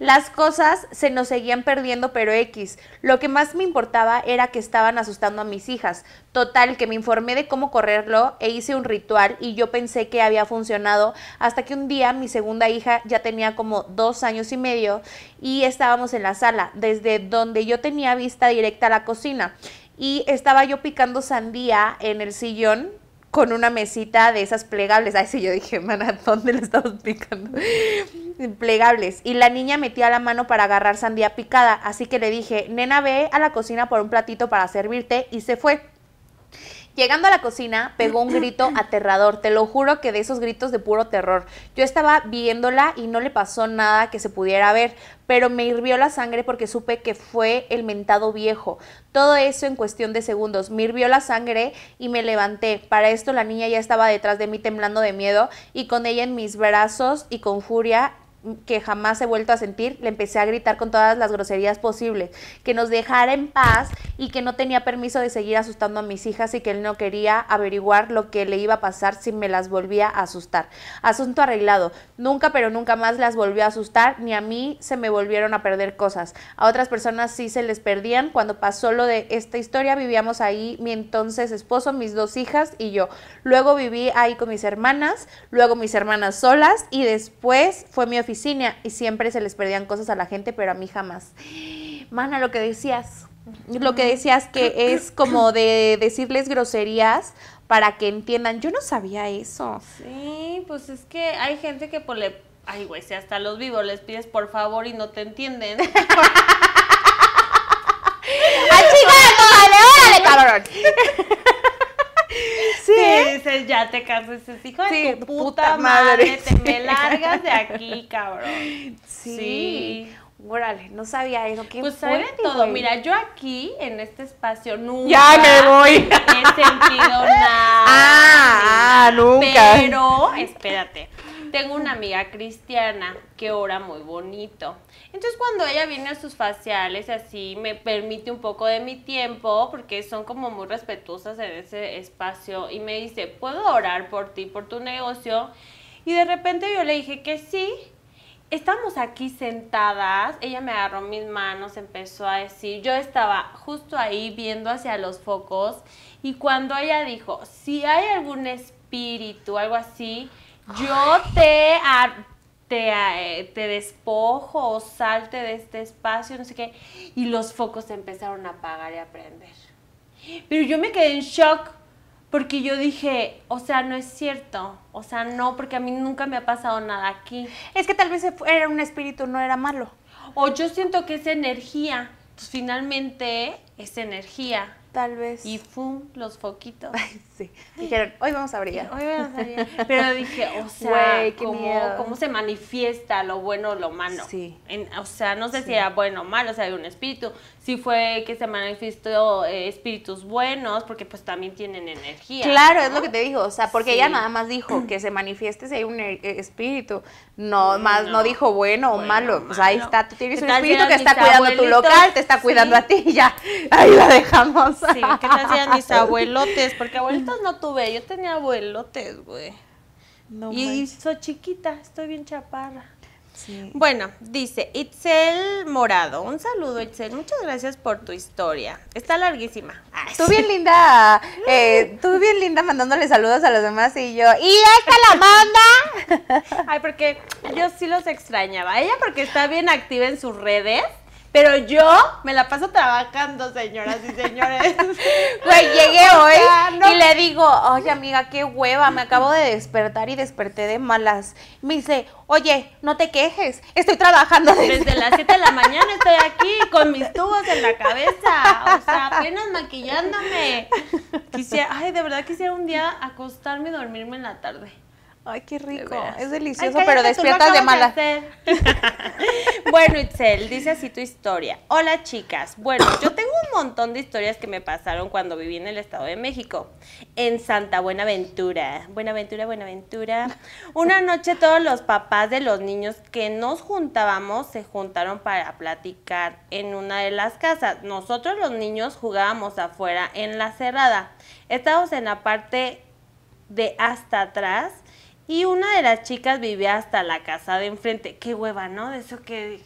Las cosas se nos seguían perdiendo, pero X. Lo que más me importaba era que estaban asustando a mis hijas. Total, que me informé de cómo correrlo e hice un ritual y yo pensé que había funcionado hasta que un día mi segunda hija ya tenía como dos años y medio y estábamos en la sala, desde donde yo tenía vista directa a la cocina. Y estaba yo picando sandía en el sillón con una mesita de esas plegables. Ay, sí, yo dije, mana, ¿dónde le estamos picando? plegables. Y la niña metía la mano para agarrar sandía picada. Así que le dije, nena, ve a la cocina por un platito para servirte. Y se fue. Llegando a la cocina, pegó un grito aterrador. Te lo juro que de esos gritos de puro terror. Yo estaba viéndola y no le pasó nada que se pudiera ver, pero me hirvió la sangre porque supe que fue el mentado viejo. Todo eso en cuestión de segundos. Me hirvió la sangre y me levanté. Para esto la niña ya estaba detrás de mí temblando de miedo y con ella en mis brazos y con furia que jamás he vuelto a sentir, le empecé a gritar con todas las groserías posibles, que nos dejara en paz y que no tenía permiso de seguir asustando a mis hijas y que él no quería averiguar lo que le iba a pasar si me las volvía a asustar. Asunto arreglado. Nunca, pero nunca más las volvió a asustar, ni a mí se me volvieron a perder cosas. A otras personas sí se les perdían. Cuando pasó lo de esta historia, vivíamos ahí mi entonces esposo, mis dos hijas y yo. Luego viví ahí con mis hermanas, luego mis hermanas solas y después fue mi oficina y siempre se les perdían cosas a la gente, pero a mí jamás. Mana, lo que decías, lo que decías que es como de decirles groserías para que entiendan. Yo no sabía eso. Sí, pues es que hay gente que pues le... Ay, güey, si hasta los vivos les pides por favor y no te entienden. ¡Ay, chica, órale, cabrón! Sí. dices, ya te casas, hijo de tu puta puta, madre. madre, te me largas de aquí, cabrón. Sí. Órale, no sabía eso. Qué Pues fuerte, todo. güey. Mira, yo aquí, en este espacio, nunca Ya me voy. he sentido nada. Ah, ah, nunca. Pero, espérate, tengo una amiga cristiana que ora muy bonito. Entonces, cuando ella viene a sus faciales, así, me permite un poco de mi tiempo, porque son como muy respetuosas en ese espacio, y me dice, ¿puedo orar por ti, por tu negocio? Y de repente yo le dije que sí. Estamos aquí sentadas, ella me agarró mis manos, empezó a decir, yo estaba justo ahí viendo hacia los focos y cuando ella dijo, si hay algún espíritu, algo así, yo te, te, eh, te despojo o salte de este espacio, no sé qué, y los focos se empezaron a apagar y a prender. Pero yo me quedé en shock porque yo dije, o sea, no es cierto, o sea, no, porque a mí nunca me ha pasado nada aquí. Es que tal vez era un espíritu, no era malo. O yo siento que es energía. Pues finalmente es energía. Tal vez. Y fum, los foquitos. Ay, sí. Dijeron, hoy vamos a brillar. Hoy vamos a ver. Pero dije, o sea, qué ¿cómo, se manifiesta lo bueno o lo malo? Sí. En- o sea, no sé si era bueno o malo, o sea, hay un espíritu. Si fue que se manifestó eh, espíritus buenos, porque pues también tienen energía. Claro, es lo que te digo, o sea, porque Sí. ella nada más dijo que se manifieste si hay un eh, espíritu, no más no, dijo bueno o Bueno, malo, pues ahí malo. está, tú tienes ¿Qué un espíritu que está cuidando tu abuelitos? local, te está cuidando Sí. a ti y ya, ahí la dejamos. Sí, ¿qué si eran mis abuelotes? Porque abuelitos no tuve, yo tenía abuelotes, güey. No y manches. soy chiquita, estoy bien chaparra. Sí. Bueno, dice Itzel Morado. Un saludo, Itzel. Muchas gracias por tu historia. Está larguísima. Ay, Tú sí. bien linda, eh, tú bien linda mandándole saludos a los demás y yo, ¡y esta la manda! Ay, porque yo sí los extrañaba. Ella porque está bien activa en sus redes, pero yo me la paso trabajando, señoras y señores. Güey, llegué hoy no- y le digo, oye amiga, qué hueva, me acabo de despertar y desperté de malas. Me dice, oye, no te quejes, estoy trabajando desde... Desde las 7 de la mañana estoy aquí con mis tubos en la cabeza. O sea, apenas maquillándome. Quisiera, ay, de verdad quisiera un día acostarme y dormirme en la tarde. Ay, qué rico, es delicioso, pero despiertas de hacer. bueno, Itzel, dice así tu historia. Hola, chicas. Bueno, yo tengo un montón de historias que me pasaron cuando viví en el Estado de México, en Santa Buenaventura. Buenaventura, Buenaventura. Una noche todos los papás de los niños que nos juntábamos se juntaron para platicar en una de las casas. Nosotros los niños jugábamos afuera en la cerrada. Estábamos en la parte de hasta atrás y una de las chicas vivía hasta la casa de enfrente. Qué hueva, ¿no? De eso que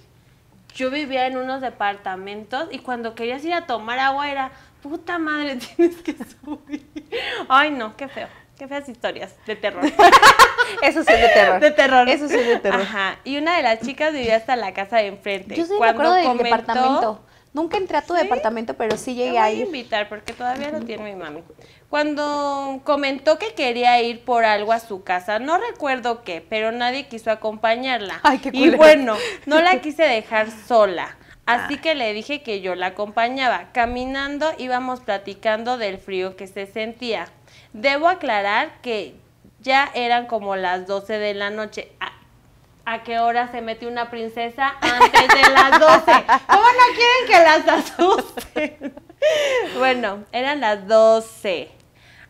yo vivía en unos departamentos y cuando querías ir a tomar agua era, puta madre, tienes que subir. Ay, no, qué feo. Qué feas historias de terror. Eso sí es de terror. De terror. Eso sí es de terror. Ajá. Y una de las chicas vivía hasta la casa de enfrente. Yo sí me Cuando acuerdo del comentó- departamento. Nunca entré a tu departamento, pero sí Te llegué voy a invitar porque todavía lo tiene mi mami. Cuando comentó que quería ir por algo a su casa, no recuerdo qué, pero nadie quiso acompañarla. Ay, qué y bueno, no la quise dejar sola. Ah. Así que le dije que yo la acompañaba. Caminando íbamos platicando del frío que se sentía. Debo aclarar que ya eran como las 12 de la noche. ¿A, a qué hora se mete una princesa? Antes de las 12. ¿Cómo no quieren que las asusten? bueno, eran las 12.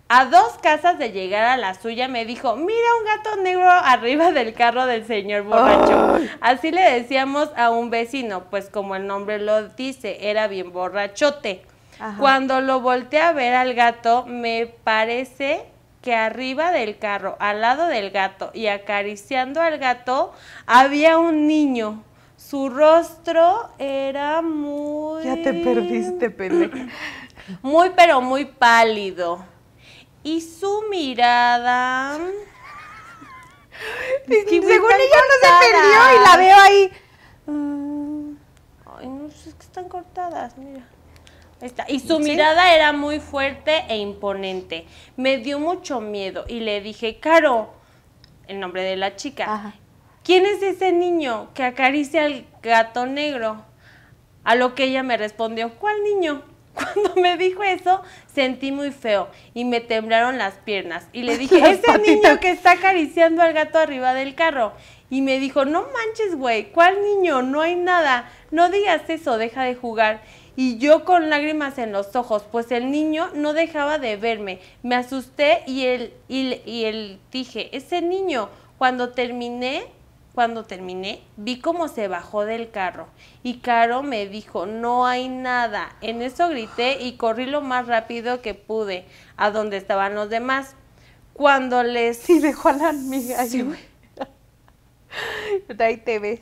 A dos casas de llegar a la suya me dijo, mira un gato negro arriba del carro del señor borracho. Así le decíamos a un vecino, pues como el nombre lo dice, era bien borrachote. Ajá. Cuando lo volteé a ver al gato, me parece que arriba del carro, al lado del gato y acariciando al gato, había un niño. Su rostro era muy... Ya te perdiste, pendeja. Muy, pero muy pálido. Y su mirada... Es que, güey, Según ella no se perdió y la veo ahí. Mm. Ay, no sé, es que están cortadas, mira. Ahí está. Y su mirada era muy fuerte e imponente. Me dio mucho miedo y le dije, Caro, el nombre de la chica, Ajá. ¿quién es ese niño que acaricia al gato negro? A lo que ella me respondió, ¿cuál niño? Cuando me dijo eso, sentí muy feo y me temblaron las piernas. Y le dije, ese patitas. niño que está acariciando al gato arriba del carro. Y me dijo, no manches, güey, ¿cuál niño? No hay nada. No digas eso, deja de jugar. Y yo con lágrimas en los ojos, pues el niño no dejaba de verme. Me asusté y él, y, y él dije, ese niño, cuando terminé, cuando terminé, vi cómo se bajó del carro. Y Caro me dijo, no hay nada. En eso grité y corrí lo más rápido que pude a donde estaban los demás. Cuando les... Y dejó a la amiga. Sí, güey. Ahí te ves.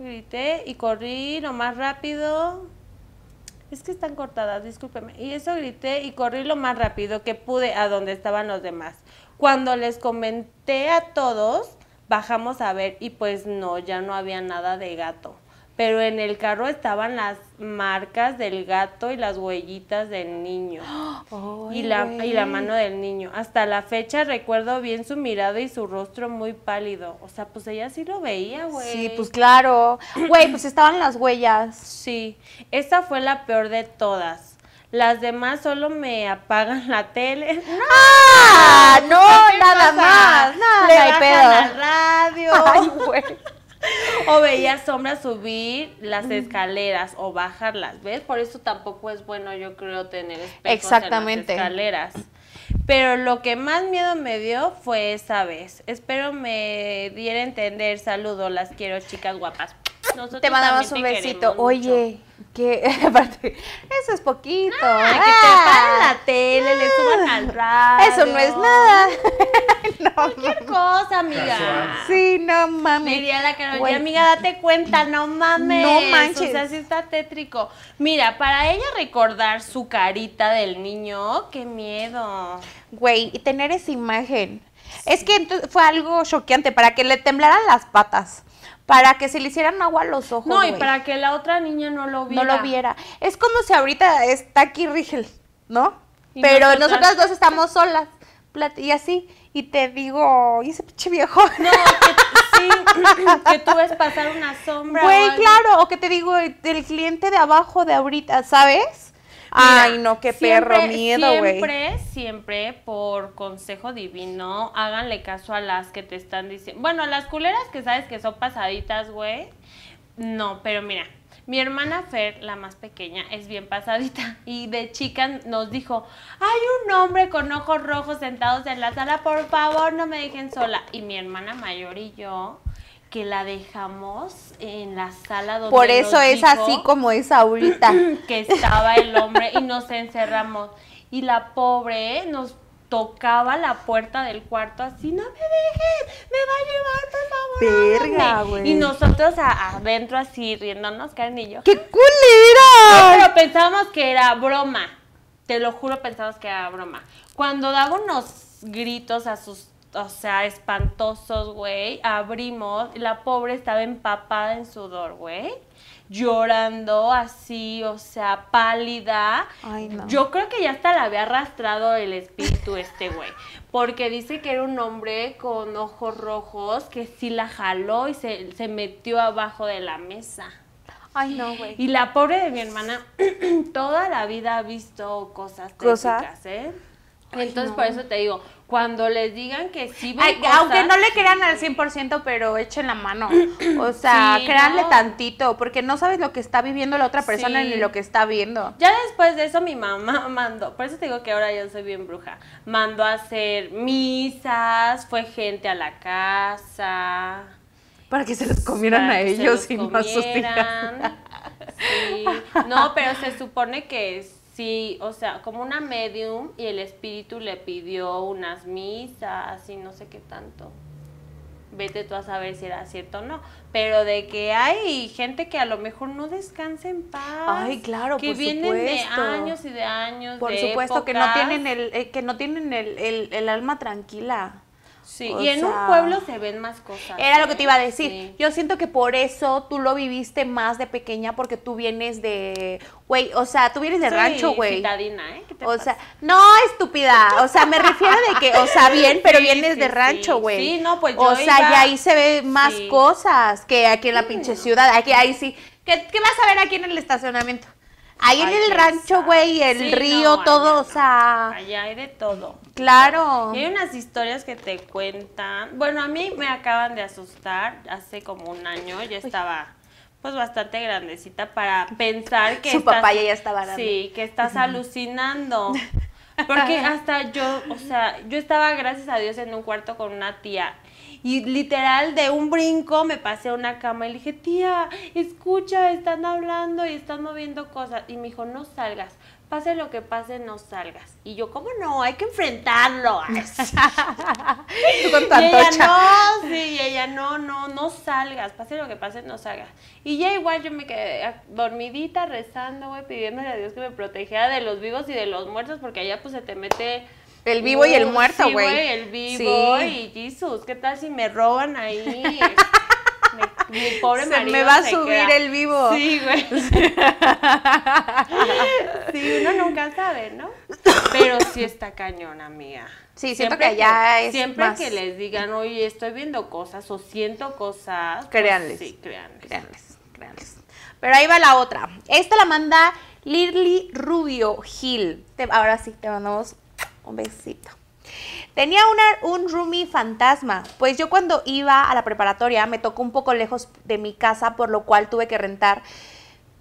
Grité y corrí lo más rápido. Es que están cortadas, discúlpeme. Y eso grité y corrí lo más rápido que pude a donde estaban los demás. Cuando les comenté a todos, bajamos a ver y pues no, ya no había nada de gato. Pero en el carro estaban las marcas del gato y las huellitas del niño. y, la, y la mano del niño. Hasta la fecha recuerdo bien su mirada y su rostro muy pálido. O sea, pues ella sí lo veía, güey. Sí, pues claro. Güey, pues estaban las huellas. Sí, esa fue la peor de todas. Las demás solo me apagan la tele. No, ¡Ah! No, ¿qué nada más. Nada, Le no hay bajan pedo. al radio. Ay, güey. o veía sombras subir las escaleras o bajarlas, ¿ves? Por eso tampoco es bueno, yo creo, tener espejos Exactamente. en las escaleras. Pero lo que más miedo me dio fue esa vez. Espero me diera a entender. Saludo, las quiero, chicas guapas. Nosotros Te mandamos un te besito. Oye, que aparte, eso es poquito. Ah, que te Ah. paren la tele, le suban al radio. Eso no es nada. no, Cualquier cosa, amiga. Casual. Sí, no mames. Diría la Carol, Güey. amiga, date cuenta, no mames. No manches. O sea, sí está tétrico. Mira, para ella recordar su carita del niño, qué miedo. Güey, y tener esa imagen. Es que entonces fue algo choqueante para que le temblaran las patas, para que se le hicieran agua a los ojos. No, y para que la otra niña no lo viera. no lo viera. Es como si ahorita está aquí Rigel, ¿no? Y Pero nosotras- nosotras dos estamos solas. Y así, y te digo, ¿y ese pinche viejo? No, que, sí, que tú ves pasar una sombra. Güey, claro, o que te digo, el cliente de abajo de ahorita, ¿sabes? Ay, no, qué siempre, perro miedo, güey. Siempre, siempre, por consejo divino, háganle caso a las que te están diciendo. Bueno, las culeras que sabes que son pasaditas, güey. No, pero mira, mi hermana Fer, la más pequeña, es bien pasadita. Y de chica nos dijo, hay un hombre con ojos rojos sentados en la sala, por favor, no me dejen sola. Y mi hermana mayor y yo, que la dejamos en la sala donde Por eso nos es dijo- así como es ahorita. que estaba el hombre y nos encerramos. Y la pobre nos tocaba la puerta del cuarto así, no me dejen, me va a llevar, por favor. Verga, háganme". güey. Y nosotros a- adentro así riéndonos, Karen y yo. ¡Qué No, culera! pero pensábamos que era broma. Te lo juro, pensábamos que era broma. Cuando daba unos gritos a sus, o sea, espantosos, güey, abrimos la pobre estaba empapada en sudor, güey. Llorando así, o sea, pálida. Ay, no. Yo creo que ya hasta la había arrastrado el espíritu este güey. Porque dice que era un hombre con ojos rojos que sí la jaló y se, se metió abajo de la mesa. Ay, no, güey. Y la pobre de mi hermana toda la vida ha visto cosas ¿Cosas? tétricas, ¿eh? Entonces, por eso te digo, cuando les digan que sí Ay, cosas, aunque no le crean al 100%, pero echen la mano. O sea, Sí, créanle no. tantito, porque no sabes lo que está viviendo la otra persona Sí. ni lo que está viendo. Ya después de eso mi mamá mandó, por eso te digo que ahora yo soy bien bruja, mandó a hacer misas, fue gente a la casa. Para que se los comieran a ellos los y no a sus hijas. Sí. No, pero se supone que sí, o sea, como una medium y el espíritu le pidió unas misas y no sé qué tanto. Vete tú a saber si era cierto o no. Pero de que hay gente que a lo mejor no descansa en paz. Ay, claro, que por vienen de años y de años. Por de supuesto que no tienen el eh, que no tienen el, el- el alma tranquila. Sí, o y en sea, un pueblo se ven más cosas. Era lo que te iba a decir. Sí. Yo siento que por eso tú lo viviste más de pequeña porque tú vienes de, güey, o sea, tú vienes de Soy rancho, güey. citadina, ¿eh? ¿Qué te O pasa? sea, no, estúpida. O sea, me refiero de que, o sea, bien, pero Sí, vienes sí, de rancho, güey. Sí, no, pues O yo sea, iba- ya ahí se ve más cosas que aquí en la pinche ciudad. Aquí, ahí sí. ¿Qué, qué vas a ver aquí en el estacionamiento? Ahí en el rancho, güey, el Sí, río, no, todo, o sea. Allá hay de todo. Claro. Y hay unas historias que te cuentan. Bueno, a mí me acaban de asustar hace como un año. Yo estaba pues bastante grandecita para pensar que Su estás- papá ya estaba grande. Sí, que estás alucinando. Porque hasta yo, o sea, yo estaba, gracias a Dios, en un cuarto con una tía. Y literal, de un brinco me pasé a una cama y le dije, tía, escucha, están hablando y están moviendo cosas. Y me dijo, no salgas, pase lo que pase, no salgas. Y yo, ¿cómo no? Hay que enfrentarlo. Con Y ella, no, sí, y ella, no, no, no salgas, pase lo que pase, no salgas. Y ya igual yo me quedé dormidita, rezando, güey, pidiéndole a Dios que me protegiera de los vivos y de los muertos, porque allá pues se te mete... El vivo y el muerto, sí, güey. el vivo Sí. y Jesús, ¿qué tal si me roban ahí? Mi pobre Se marido me va a subir queda- el vivo. Sí, güey. sí, uno nunca sabe, ¿no? Pero sí está cañón, amiga. Sí, siento que allá es Siempre más- que les digan, oye, estoy viendo cosas o siento cosas, pues Créanles. sí, créanles. Créanles, créanles. Pero ahí va la otra. Esta la manda Lirly Rubio Gil. Te- ahora sí, te mandamos un besito. Tenía un roomie fantasma, pues yo cuando iba a la preparatoria me tocó un poco lejos de mi casa, por lo cual tuve que rentar.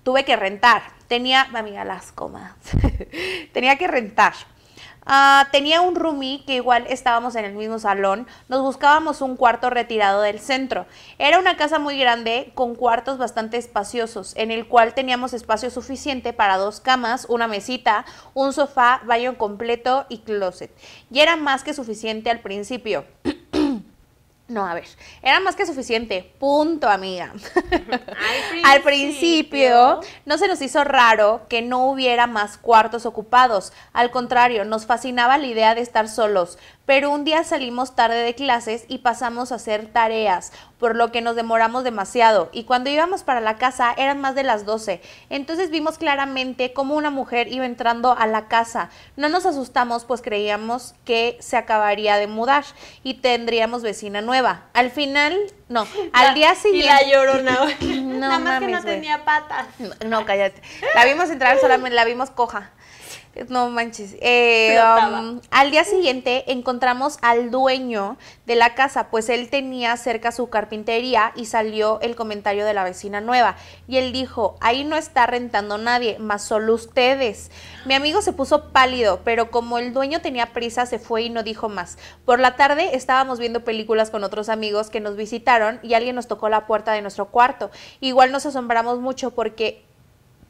Tuve que rentar. Tenía, amiga, las comas. Tenía que rentar. Ah, tenía un roomie que igual estábamos en el mismo salón. Nos buscábamos un cuarto retirado del centro. Era una casa muy grande con cuartos bastante espaciosos, en el cual teníamos espacio suficiente para dos camas, una mesita, un sofá, baño completo y closet. Y era más que suficiente al principio. No, a ver, era más que suficiente. Punto, amiga. Al Al principio no se nos hizo raro que no hubiera más cuartos ocupados. Al contrario, nos fascinaba la idea de estar solos. Pero un día salimos tarde de clases y pasamos a hacer tareas, por lo que nos demoramos demasiado. Y cuando íbamos para la casa eran más de las 12. Entonces vimos claramente cómo una mujer iba entrando a la casa. No nos asustamos pues creíamos que se acabaría de mudar y tendríamos vecina nueva. Al final, no, al La- día Y siguiente... la llorona. No Nada más que no tenía patas. No, No, cállate. La vimos entrar solamente, la vimos coja. No manches. Eh, um, al día siguiente encontramos al dueño de la casa, pues él tenía cerca su carpintería y salió el comentario de la vecina nueva. Y él dijo, ahí no está rentando nadie, más solo ustedes. Mi amigo se puso pálido, pero como el dueño tenía prisa, se fue y no dijo más. Por la tarde estábamos viendo películas con otros amigos que nos visitaron y alguien nos tocó la puerta de nuestro cuarto. Igual nos asombramos mucho porque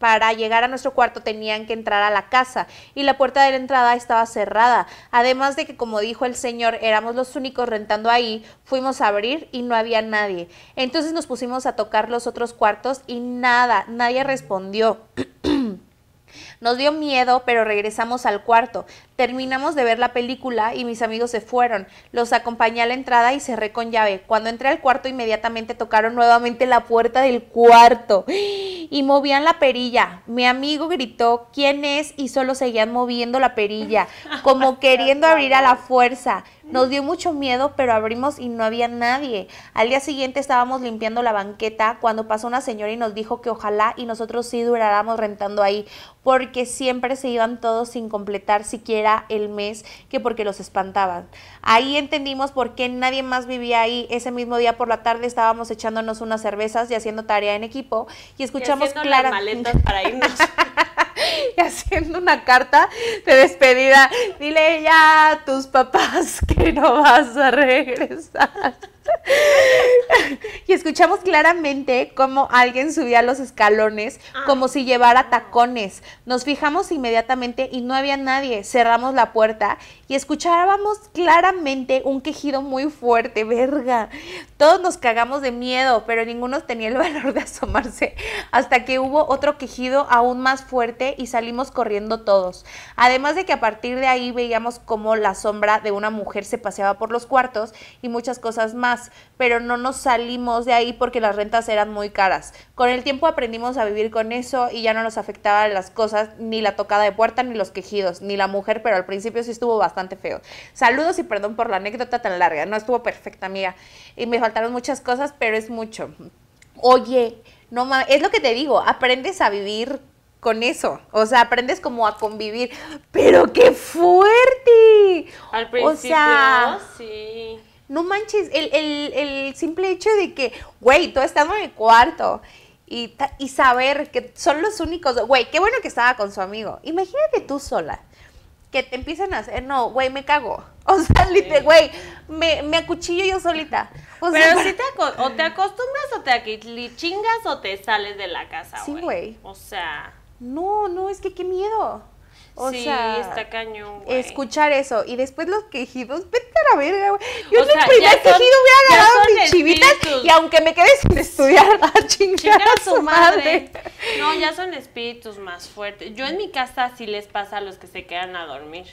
para llegar a nuestro cuarto tenían que entrar a la casa y la puerta de la entrada estaba cerrada. Además de que, como dijo el señor, éramos los únicos rentando ahí, fuimos a abrir y no había nadie. Entonces nos pusimos a tocar los otros cuartos y nada, nadie respondió. Nos dio miedo, pero regresamos al cuarto. Terminamos de ver la película y mis amigos se fueron. Los acompañé a la entrada y cerré con llave. Cuando entré al cuarto inmediatamente tocaron nuevamente la puerta del cuarto y movían la perilla. Mi amigo gritó, ¿quién es? Y solo seguían moviendo la perilla, como queriendo abrir a la fuerza. Nos dio mucho miedo, pero abrimos y no había nadie. Al día siguiente estábamos limpiando la banqueta cuando pasó una señora y nos dijo que ojalá y nosotros sí duráramos rentando ahí, porque siempre se iban todos sin completar siquiera el mes, que porque los espantaban. Ahí entendimos por qué nadie más vivía ahí. Ese mismo día por la tarde estábamos echándonos unas cervezas y haciendo tarea en equipo y escuchamos y para irnos. y haciendo una carta de despedida. Dile ya a tus papás que no vas a regresar. y escuchamos claramente cómo alguien subía los escalones como si llevara tacones. Nos fijamos inmediatamente y no había nadie. Cerramos la puerta y escuchábamos claramente un quejido muy fuerte, verga. Todos nos cagamos de miedo, pero ninguno tenía el valor de asomarse hasta que hubo otro quejido aún más fuerte y salimos corriendo todos. Además de que a partir de ahí veíamos cómo la sombra de una mujer se paseaba por los cuartos y muchas cosas más, pero no nos salimos de ahí porque las rentas eran muy caras. Con el tiempo aprendimos a vivir con eso y ya no nos afectaban las cosas, ni la tocada de puerta, ni los quejidos, ni la mujer, pero al principio sí estuvo bastante feo. Saludos y perdón por la anécdota tan larga, no estuvo perfecta, amiga. Y me faltaron muchas cosas, pero es mucho. Oye, no mames, es lo que te digo, aprendes a vivir con eso, o sea, aprendes como a convivir, pero qué fuerte. Al O principio, sea, sí. no manches, el, el- el simple hecho de que, güey, tú estando en el cuarto y, y saber que son los únicos, güey, qué bueno que estaba con su amigo. Imagínate tú sola, que te empiezan a hacer, no, güey, me cago. O sea, güey, me, me acuchillo yo solita. O sea, Pero si te, o te acostumbras o te chingas o te sales de la casa, Sí, güey. güey. O sea, No, no, es que qué miedo. O sí, sea, está cañón, güey. escuchar eso y después los quejidos, vete a la verga, güey. Yo O en el sea, primer ya son- quejido hubiera agarrado mis chivitas espíritus. y aunque me quede sin estudiar, a chingar, Chingar a su madre. No, ya son espíritus más fuertes. Yo en mi casa sí les pasa a los que se quedan a dormir.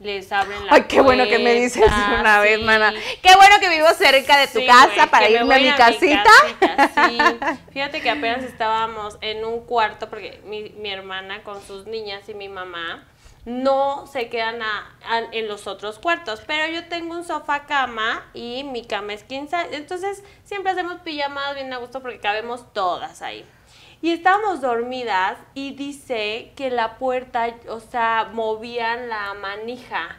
Les abren la Ay, qué bueno que me dices una vez, mana. Qué bueno que vivo cerca de tu Sí, casa para irme a mi casita. casita, sí. Fíjate que apenas estábamos en un cuarto porque mi, mi hermana con sus niñas y mi mamá no se quedan a- a- en los otros cuartos, pero yo tengo un sofá cama y mi cama es 15, entonces siempre hacemos pijamadas bien a gusto porque cabemos todas ahí. Y estábamos dormidas y dice que la puerta, o sea, movían la manija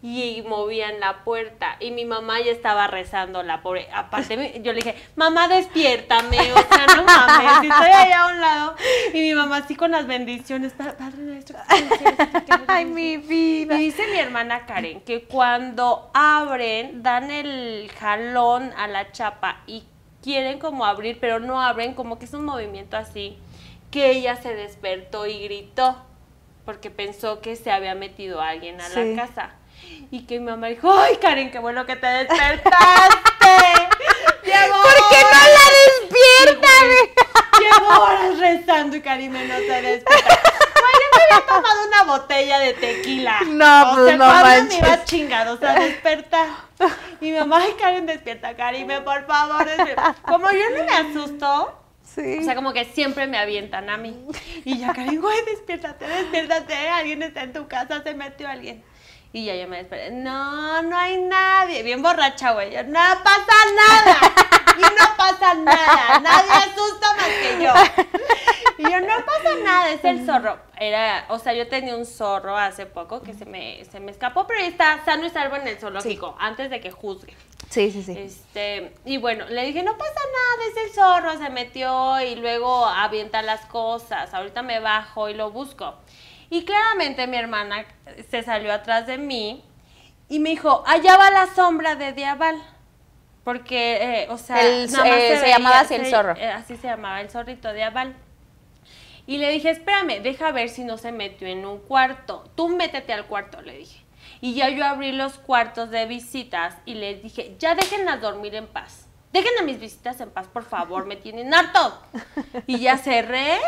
y movían la puerta. Y mi mamá ya estaba rezando la pobre aparte yo le dije mamá despiértame o sea no mames y estoy allá a un lado y mi mamá así con las bendiciones "Pa- padre nuestro Ay, mi y vida. dice mi hermana Karen que cuando abren dan el jalón a la chapa y quieren como abrir, pero no abren, como que es un movimiento así, que ella se despertó y gritó, porque pensó que se había metido alguien a la casa. Y que mi mamá dijo, ay Karen, qué bueno que te despertaste. Llevo ¿Por qué no la despierta? Llevo horas rezando y Karim no se despierta. Me había tomado una botella de tequila. No, o pues, sea, no ¿cuándo manches. me iba a chingar? O sea, despertar. Y mi mamá, ay, Karen, despierta, Karime, por favor. despierta". Como yo no me asusto, Sí. o sea, como que siempre me avientan a mí. Y ya, Karen, güey, despiértate, despiértate. Alguien está en tu casa, se metió alguien. Y ya yo me desperté. No, no hay nadie. Bien borracha, güey. Yo, no pasa nada. Y no pasa nada. Nadie asusta más que yo. Yo, no pasa nada, es el zorro. Era, o sea, yo tenía un zorro hace poco que se me, se me escapó, pero está sano y salvo en el zoológico, antes de que juzgue. Sí, sí, sí. Este, y bueno, le dije, no pasa nada, es el zorro, se metió y luego avienta las cosas. Ahorita me bajo y lo busco. Y claramente mi hermana se salió atrás de mí y me dijo, allá va la sombra de Diabal. Porque, eh, o sea, El- nada más eh, se llamaba así el zorro. eh, así se llamaba el zorrito Diabal. Y le dije, espérame, deja ver si no se metió en un cuarto. Tú métete al cuarto, le dije. Y ya yo abrí los cuartos de visitas y les dije, ya déjenlas dormir en paz. Dejen a mis visitas en paz, por favor, me tienen harto. Y ya cerré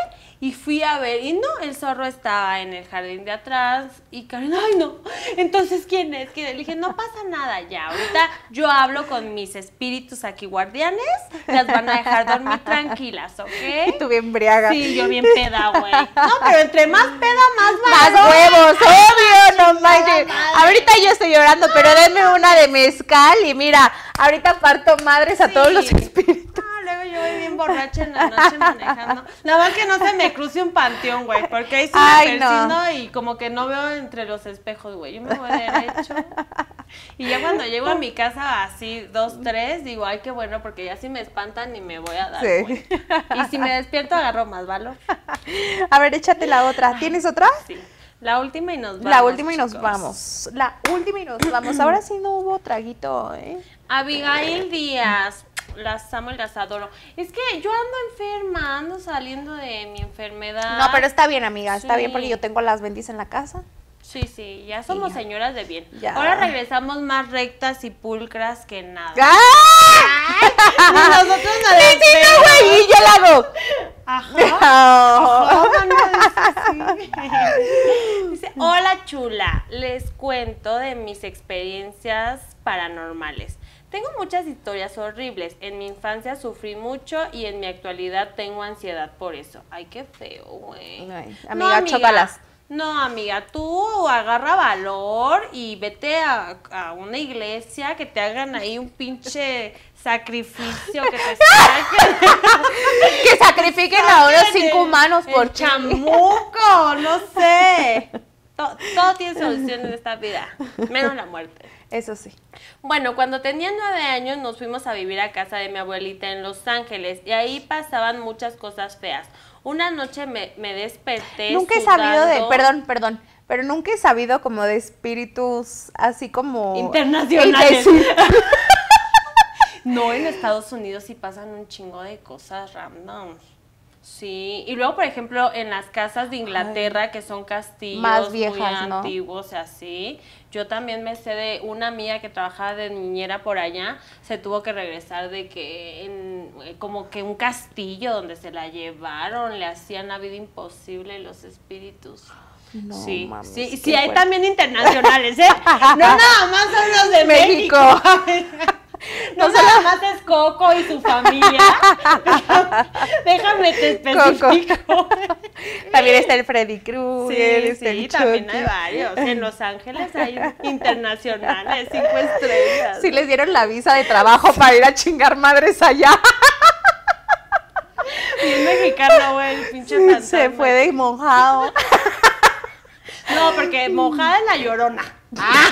y fui a ver. Y no, el zorro estaba en el jardín de atrás. Y Karen, ay no, entonces ¿quién es? ¿Quién es? Le dije, no pasa nada ya. Ahorita yo hablo con mis espíritus aquí guardianes. Las van a dejar dormir tranquilas, Y ¿ok? tú bien briaga. Sí, yo bien peda, güey. No, pero entre más peda, más Más huevos, obvio, no manches. Ahorita yo estoy llorando, pero denme una de mezcal y mira, ahorita parto madres a todos los espíritus. Luego yo voy bien borracha en la noche manejando. Nada más que no se me cruce un panteón, güey, porque ahí sí Ay, me no. persino y como que no veo entre los espejos, güey. Yo me voy derecho. Y ya cuando llego a mi casa así, dos, tres, digo, ay, qué bueno, porque ya si me espantan y me voy a dar, Sí. Y si me despierto, agarro más valor. A ver, échate la otra. ¿Tienes otra? Sí. La última y nos vamos. la última y nos chicos. vamos. La última y nos vamos. Ahora sí no hubo traguito, ¿eh? Abigail Díaz, las amo y las adoro. Es que yo ando enferma, ando saliendo de mi enfermedad. No, pero está bien, amiga. Está bien Sí. porque yo tengo las bendis en la casa. Sí, sí, ya somos ya. señoras de bien. Ya. Ahora regresamos más rectas y pulcras que nada. ¡Ah! Ni nosotros nos Sí, sí, no, güey, y yo la hago. Ajá. Ajá, no, así. Dice, hola chula, les cuento de mis experiencias paranormales. Tengo muchas historias horribles. En mi infancia sufrí mucho y en mi actualidad tengo ansiedad por eso. Ay, qué feo, güey. Ay, amiga, chócalas. No, amiga, tú agarra valor y vete a, a una iglesia que te hagan ahí un pinche sacrificio, que te. Que sacrifiquen a unos cinco humanos por el chamuco, no sé. To- todo tiene solución en esta vida, menos la muerte. Eso sí. Bueno, cuando tenía nueve años nos fuimos a vivir a casa de mi abuelita en Los Ángeles y ahí pasaban muchas cosas feas. Una noche me, me desperté. Nunca he sabido de, perdón, perdón, pero nunca he sabido como de espíritus así como Internacionales. No, en Estados Unidos sí pasan un chingo de cosas random. Sí, y luego, por ejemplo, en las casas de Inglaterra, que son castillos Más muy viejas, ¿no? antiguos así, yo también me sé de una mía que trabajaba de niñera por allá, se tuvo que regresar de que en eh, como que un castillo donde se la llevaron, le hacían la vida imposible los espíritus. No, sí, mames, sí, sí, hay fuerte. también internacionales, ¿eh? No nada más son los de México. México. No nada más es Coco y su familia. Déjame te especifico. También está el Freddy Krueger, Sí, está sí, el también hay varios. En Los Ángeles hay internacionales, cinco estrellas. Sí les dieron la visa de trabajo para ir a chingar madres allá. Bien mexicano, güey, el pinche Se fantasma. fue de mojado. No, porque mojada es la llorona. Ah.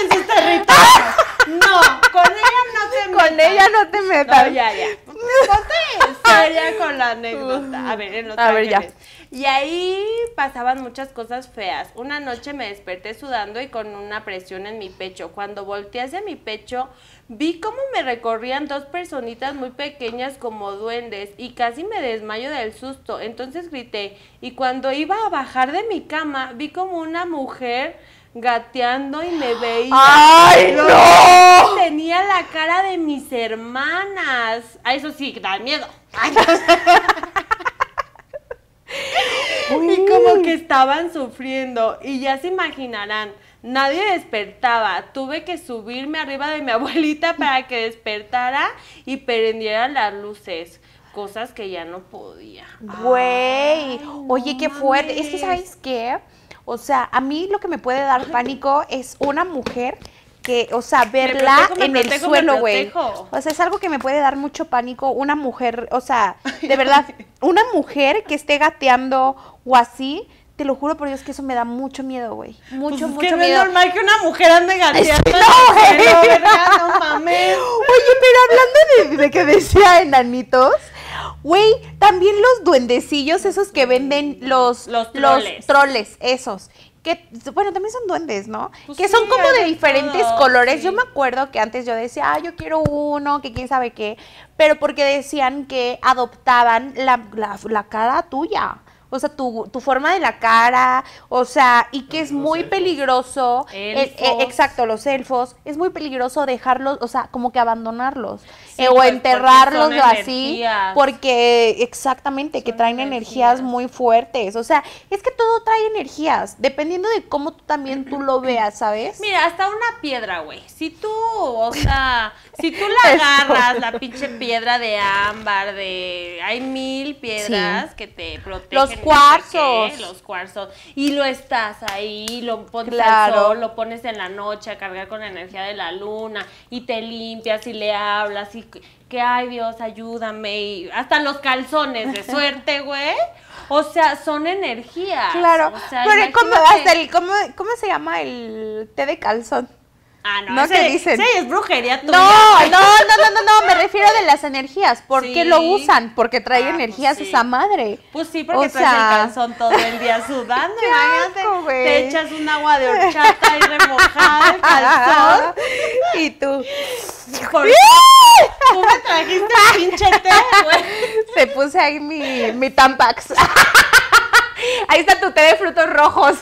En sus territorios. No, con ella no te metas. Con ella no te metas. No, ya, ya. Ponte seria con la anécdota. A ver, en Los A ver, ya. Y ahí pasaban muchas cosas feas. Una noche me desperté sudando y con una presión en mi pecho. Cuando volteé hacia mi pecho, vi cómo me recorrían dos personitas muy pequeñas como duendes y casi me desmayo del susto. Entonces grité y cuando iba a bajar de mi cama, vi como una mujer gateando y me veía. ¡Ay, Los no! tenía la cara de mis hermanas. A eso sí, da miedo. Y como que estaban sufriendo. Y ya se imaginarán, nadie despertaba. Tuve que subirme arriba de mi abuelita para que despertara y prendiera las luces. Cosas que ya no podía. Güey, oye, qué fuerte. Es que, ¿sabes qué? O sea, a mí lo que me puede dar pánico es una mujer que, o sea, verla protejo, en el protejo, suelo, güey. O sea, es algo que me puede dar mucho pánico. Una mujer, o sea, de verdad, una mujer que esté gateando o así, te lo juro por Dios que eso me da mucho miedo, güey. Mucho, Pues es mucho que no es miedo. normal que una mujer ande gateando. No, güey. verga, no mames. Oye, pero hablando de, de que decía enanitos, güey, también los duendecillos, esos que venden los, Los troles. troles, esos. Que, bueno, también son duendes, ¿no? Pues que sí, son como de de diferentes todo, colores. sí. Yo me acuerdo que antes yo decía, ah, yo quiero uno, que quién sabe qué. Pero porque decían que adoptaban la, la, la cara tuya. O sea, tu, tu forma de la cara, o sea, y que es muy peligroso. eh, eh, Elfos. exacto, los elfos. Es muy peligroso dejarlos, o sea, como que abandonarlos. Sí, eh, o pues, enterrarlos o así. energías. Porque, exactamente, que traen energías energías. muy fuertes. O sea, es que todo trae energías, dependiendo de cómo tú también tú lo veas, ¿sabes? Mira, hasta una piedra, güey. Si tú, o sea, si tú la agarras, la pinche piedra de ámbar, de. Hay mil piedras que te protegen. Los no sé cuarzos. qué, los cuarzos. Y lo estás ahí, lo pones Claro. al sol, lo pones en la noche a cargar con la energía de la luna. Y te limpias y le hablas. Y que, ay, Dios, ayúdame. Y hasta los calzones de suerte, güey. O sea, son energías. Claro, O sea, pero ¿cómo, hasta el, ¿cómo, ¿cómo se llama el té de calzón? Ah, no, ¿No? ese, ¿Qué dicen? ese es brujería No, tuya. no, no, no, no, no, me refiero de las energías. ¿Por qué Sí. lo usan? Porque trae Ah, pues energías sí. esa madre. Pues sí, porque O traes sea- el calzón todo el día sudando, imagínate. te echas un agua de horchata y remojada el calzón. y tú. Por- Tú me trajiste el pinche té, güey. Se puse ahí mi, mi Tampax. Ahí está tu té de frutos rojos.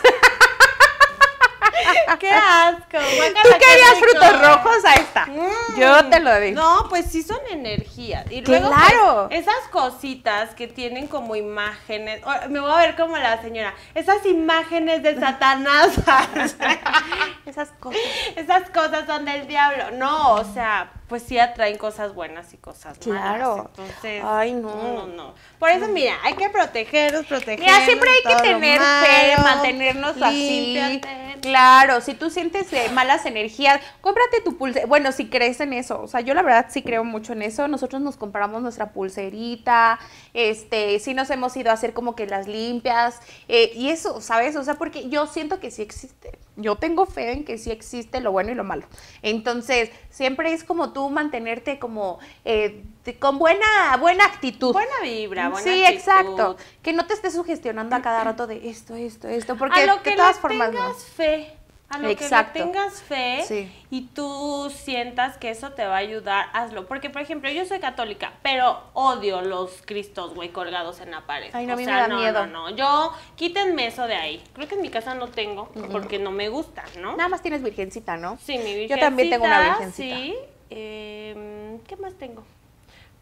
Qué asco. guácala, ¿Tú querías frutos rojos? Ahí está. Mm. Yo te lo digo. No, pues sí son energías. Y luego, Claro. pues, esas cositas que tienen como imágenes. oh, me voy a ver como la señora. Esas imágenes de Satanás. Esas cosas. Esas cosas son del diablo. No, o sea, pues sí atraen cosas buenas y cosas Claro. malas. Entonces, Ay, no. no, no. Por eso, mira, hay que protegernos, protegernos. Mira, siempre hay que tener fe, mantenernos así. Límpiate. Claro, si tú sientes malas energías, cómprate tu pulsera. Bueno, si crees en eso, o sea, yo la verdad sí creo mucho en eso. Nosotros nos compramos nuestra pulserita, este, sí nos hemos ido a hacer como que las limpias eh, y eso, ¿sabes? O sea, porque yo siento que sí existe. Yo tengo fe en que sí existe lo bueno y lo malo. Entonces, siempre es como tú mantenerte como eh, con buena, buena actitud. Buena vibra, buena Sí, actitud. exacto. Que no te estés sugestionando a cada rato de esto, esto, esto, porque a lo que de todas formas tengas no. fe. A lo Exacto. que le tengas fe Sí. y tú sientas que eso te va a ayudar, hazlo. Porque, por ejemplo, yo soy católica, pero odio los cristos, güey, colgados en la pared. Ay, no, a O mí sea, me da no, miedo. No, no, yo, quítenme eso de ahí. Creo que en mi casa no tengo, porque no me gusta, ¿no? Nada más tienes virgencita, ¿no? Sí, mi virgencita. Yo también tengo una virgencita. Sí. Em, ¿Qué más tengo?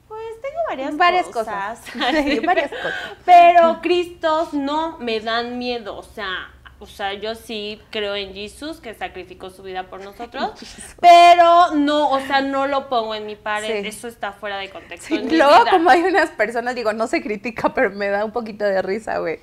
Pues tengo varias, Varias cosas. cosas. Sí, varias cosas. Pero Cristos no me dan miedo. O sea, o sea, yo sí creo en Jesús que sacrificó su vida por nosotros. pero no, o sea, no lo pongo en mi pared. Sí. Eso está fuera de contexto. Sí, luego, vida. como hay unas personas, digo, no se critica, pero me da un poquito de risa, güey.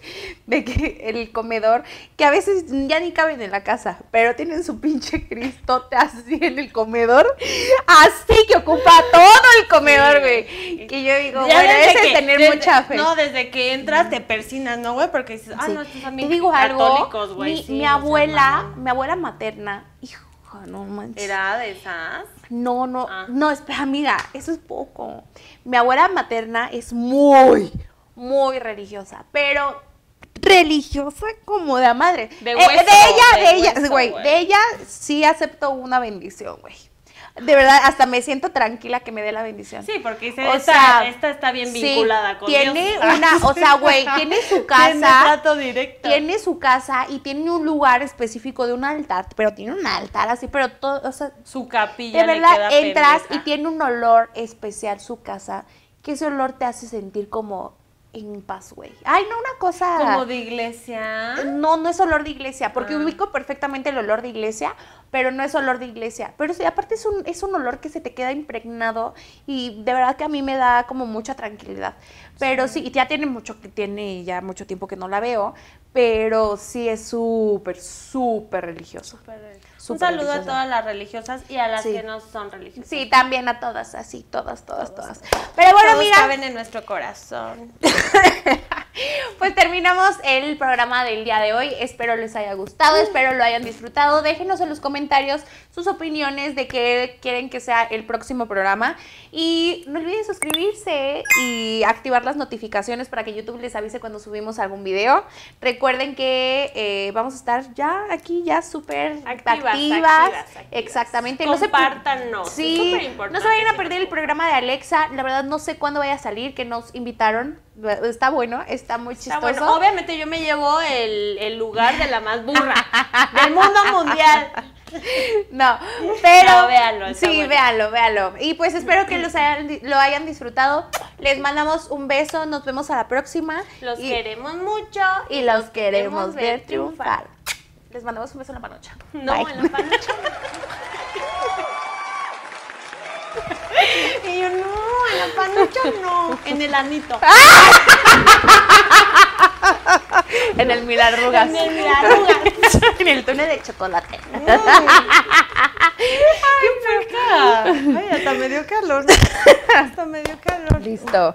De que el comedor, que a veces ya ni caben en la casa, pero tienen su pinche cristote así en el comedor, así que ocupa todo el comedor, güey. Que yo digo, Ya bueno, ese es que- tener desde- mucha fe. No, desde que entras te persinas, ¿no, güey? Porque dices, ah, Sí. no, estos son bien digo algo, católicos, güey. mi, sí, abuela, mi abuela materna, hijo, no manches. ¿Era de esas? No, no, Ah. no, espera, amiga, eso es poco. Mi abuela materna es muy, muy religiosa, pero religiosa como de madre. De Eh, de ella, de de ella, hueso, güey, güey. de ella sí acepto una bendición, güey. De verdad, hasta me siento tranquila que me dé la bendición. Sí, porque dice, O esta, sea, esta está bien Sí, vinculada con tiene Dios. una, o sea, güey, tiene su Tiene casa, trato directo. tiene su casa y tiene un lugar específico de un altar, pero tiene un altar así, pero todo, o sea, Su capilla de le verdad queda entras pendeja. y tiene un olor especial su casa, que ese olor te hace sentir como en paz, güey. Ay, no, una cosa... Como de iglesia. No, no es olor de iglesia, porque Ah. ubico perfectamente el olor de iglesia, pero no es olor de iglesia. Pero sí, aparte es un, es un olor que se te queda impregnado y de verdad que a mí me da como mucha tranquilidad. Pero sí, y ya tiene mucho que tiene ya mucho tiempo que no la veo, pero sí es súper, súper religioso. Un saludo a todas las religiosas y a las Sí. que no son religiosas. Sí, también a todas, así, todas, todas, todas. Pero bueno, Todos mira, caben en nuestro corazón. Pues terminamos el programa del día de hoy. Espero les haya gustado, espero lo hayan disfrutado. Déjenos en los comentarios sus opiniones de qué quieren que sea el próximo programa. Y no olviden suscribirse y activar las notificaciones para que YouTube les avise cuando subimos algún video. Recuerden que eh, vamos a estar ya aquí, ya súper Activas, activas. activas, activas. Exactamente. No se- Compártanos, es Sí, superimportante no se vayan a perder el programa de Alexa. La verdad no sé cuándo vaya a salir, que nos invitaron. Está bueno, está muy Está chistoso. bueno, obviamente yo me llevo el, el lugar de la más burra del mundo mundial. No, pero No, véanlo, está sí, bueno. véanlo, véanlo. Y pues espero que los hayan, lo hayan disfrutado. Les mandamos un beso, nos vemos a la próxima. Los y, queremos mucho y los queremos ver triunfar. Les mandamos un beso en la panocha. No, Bye. en la panocha. y yo, no, en la panocha no, en el anito. En el mil arrugas. En el mil arrugas. en el túnel de chocolate. ¡Qué puerca! Ay, hasta me dio calor. Hasta me dio calor. Listo.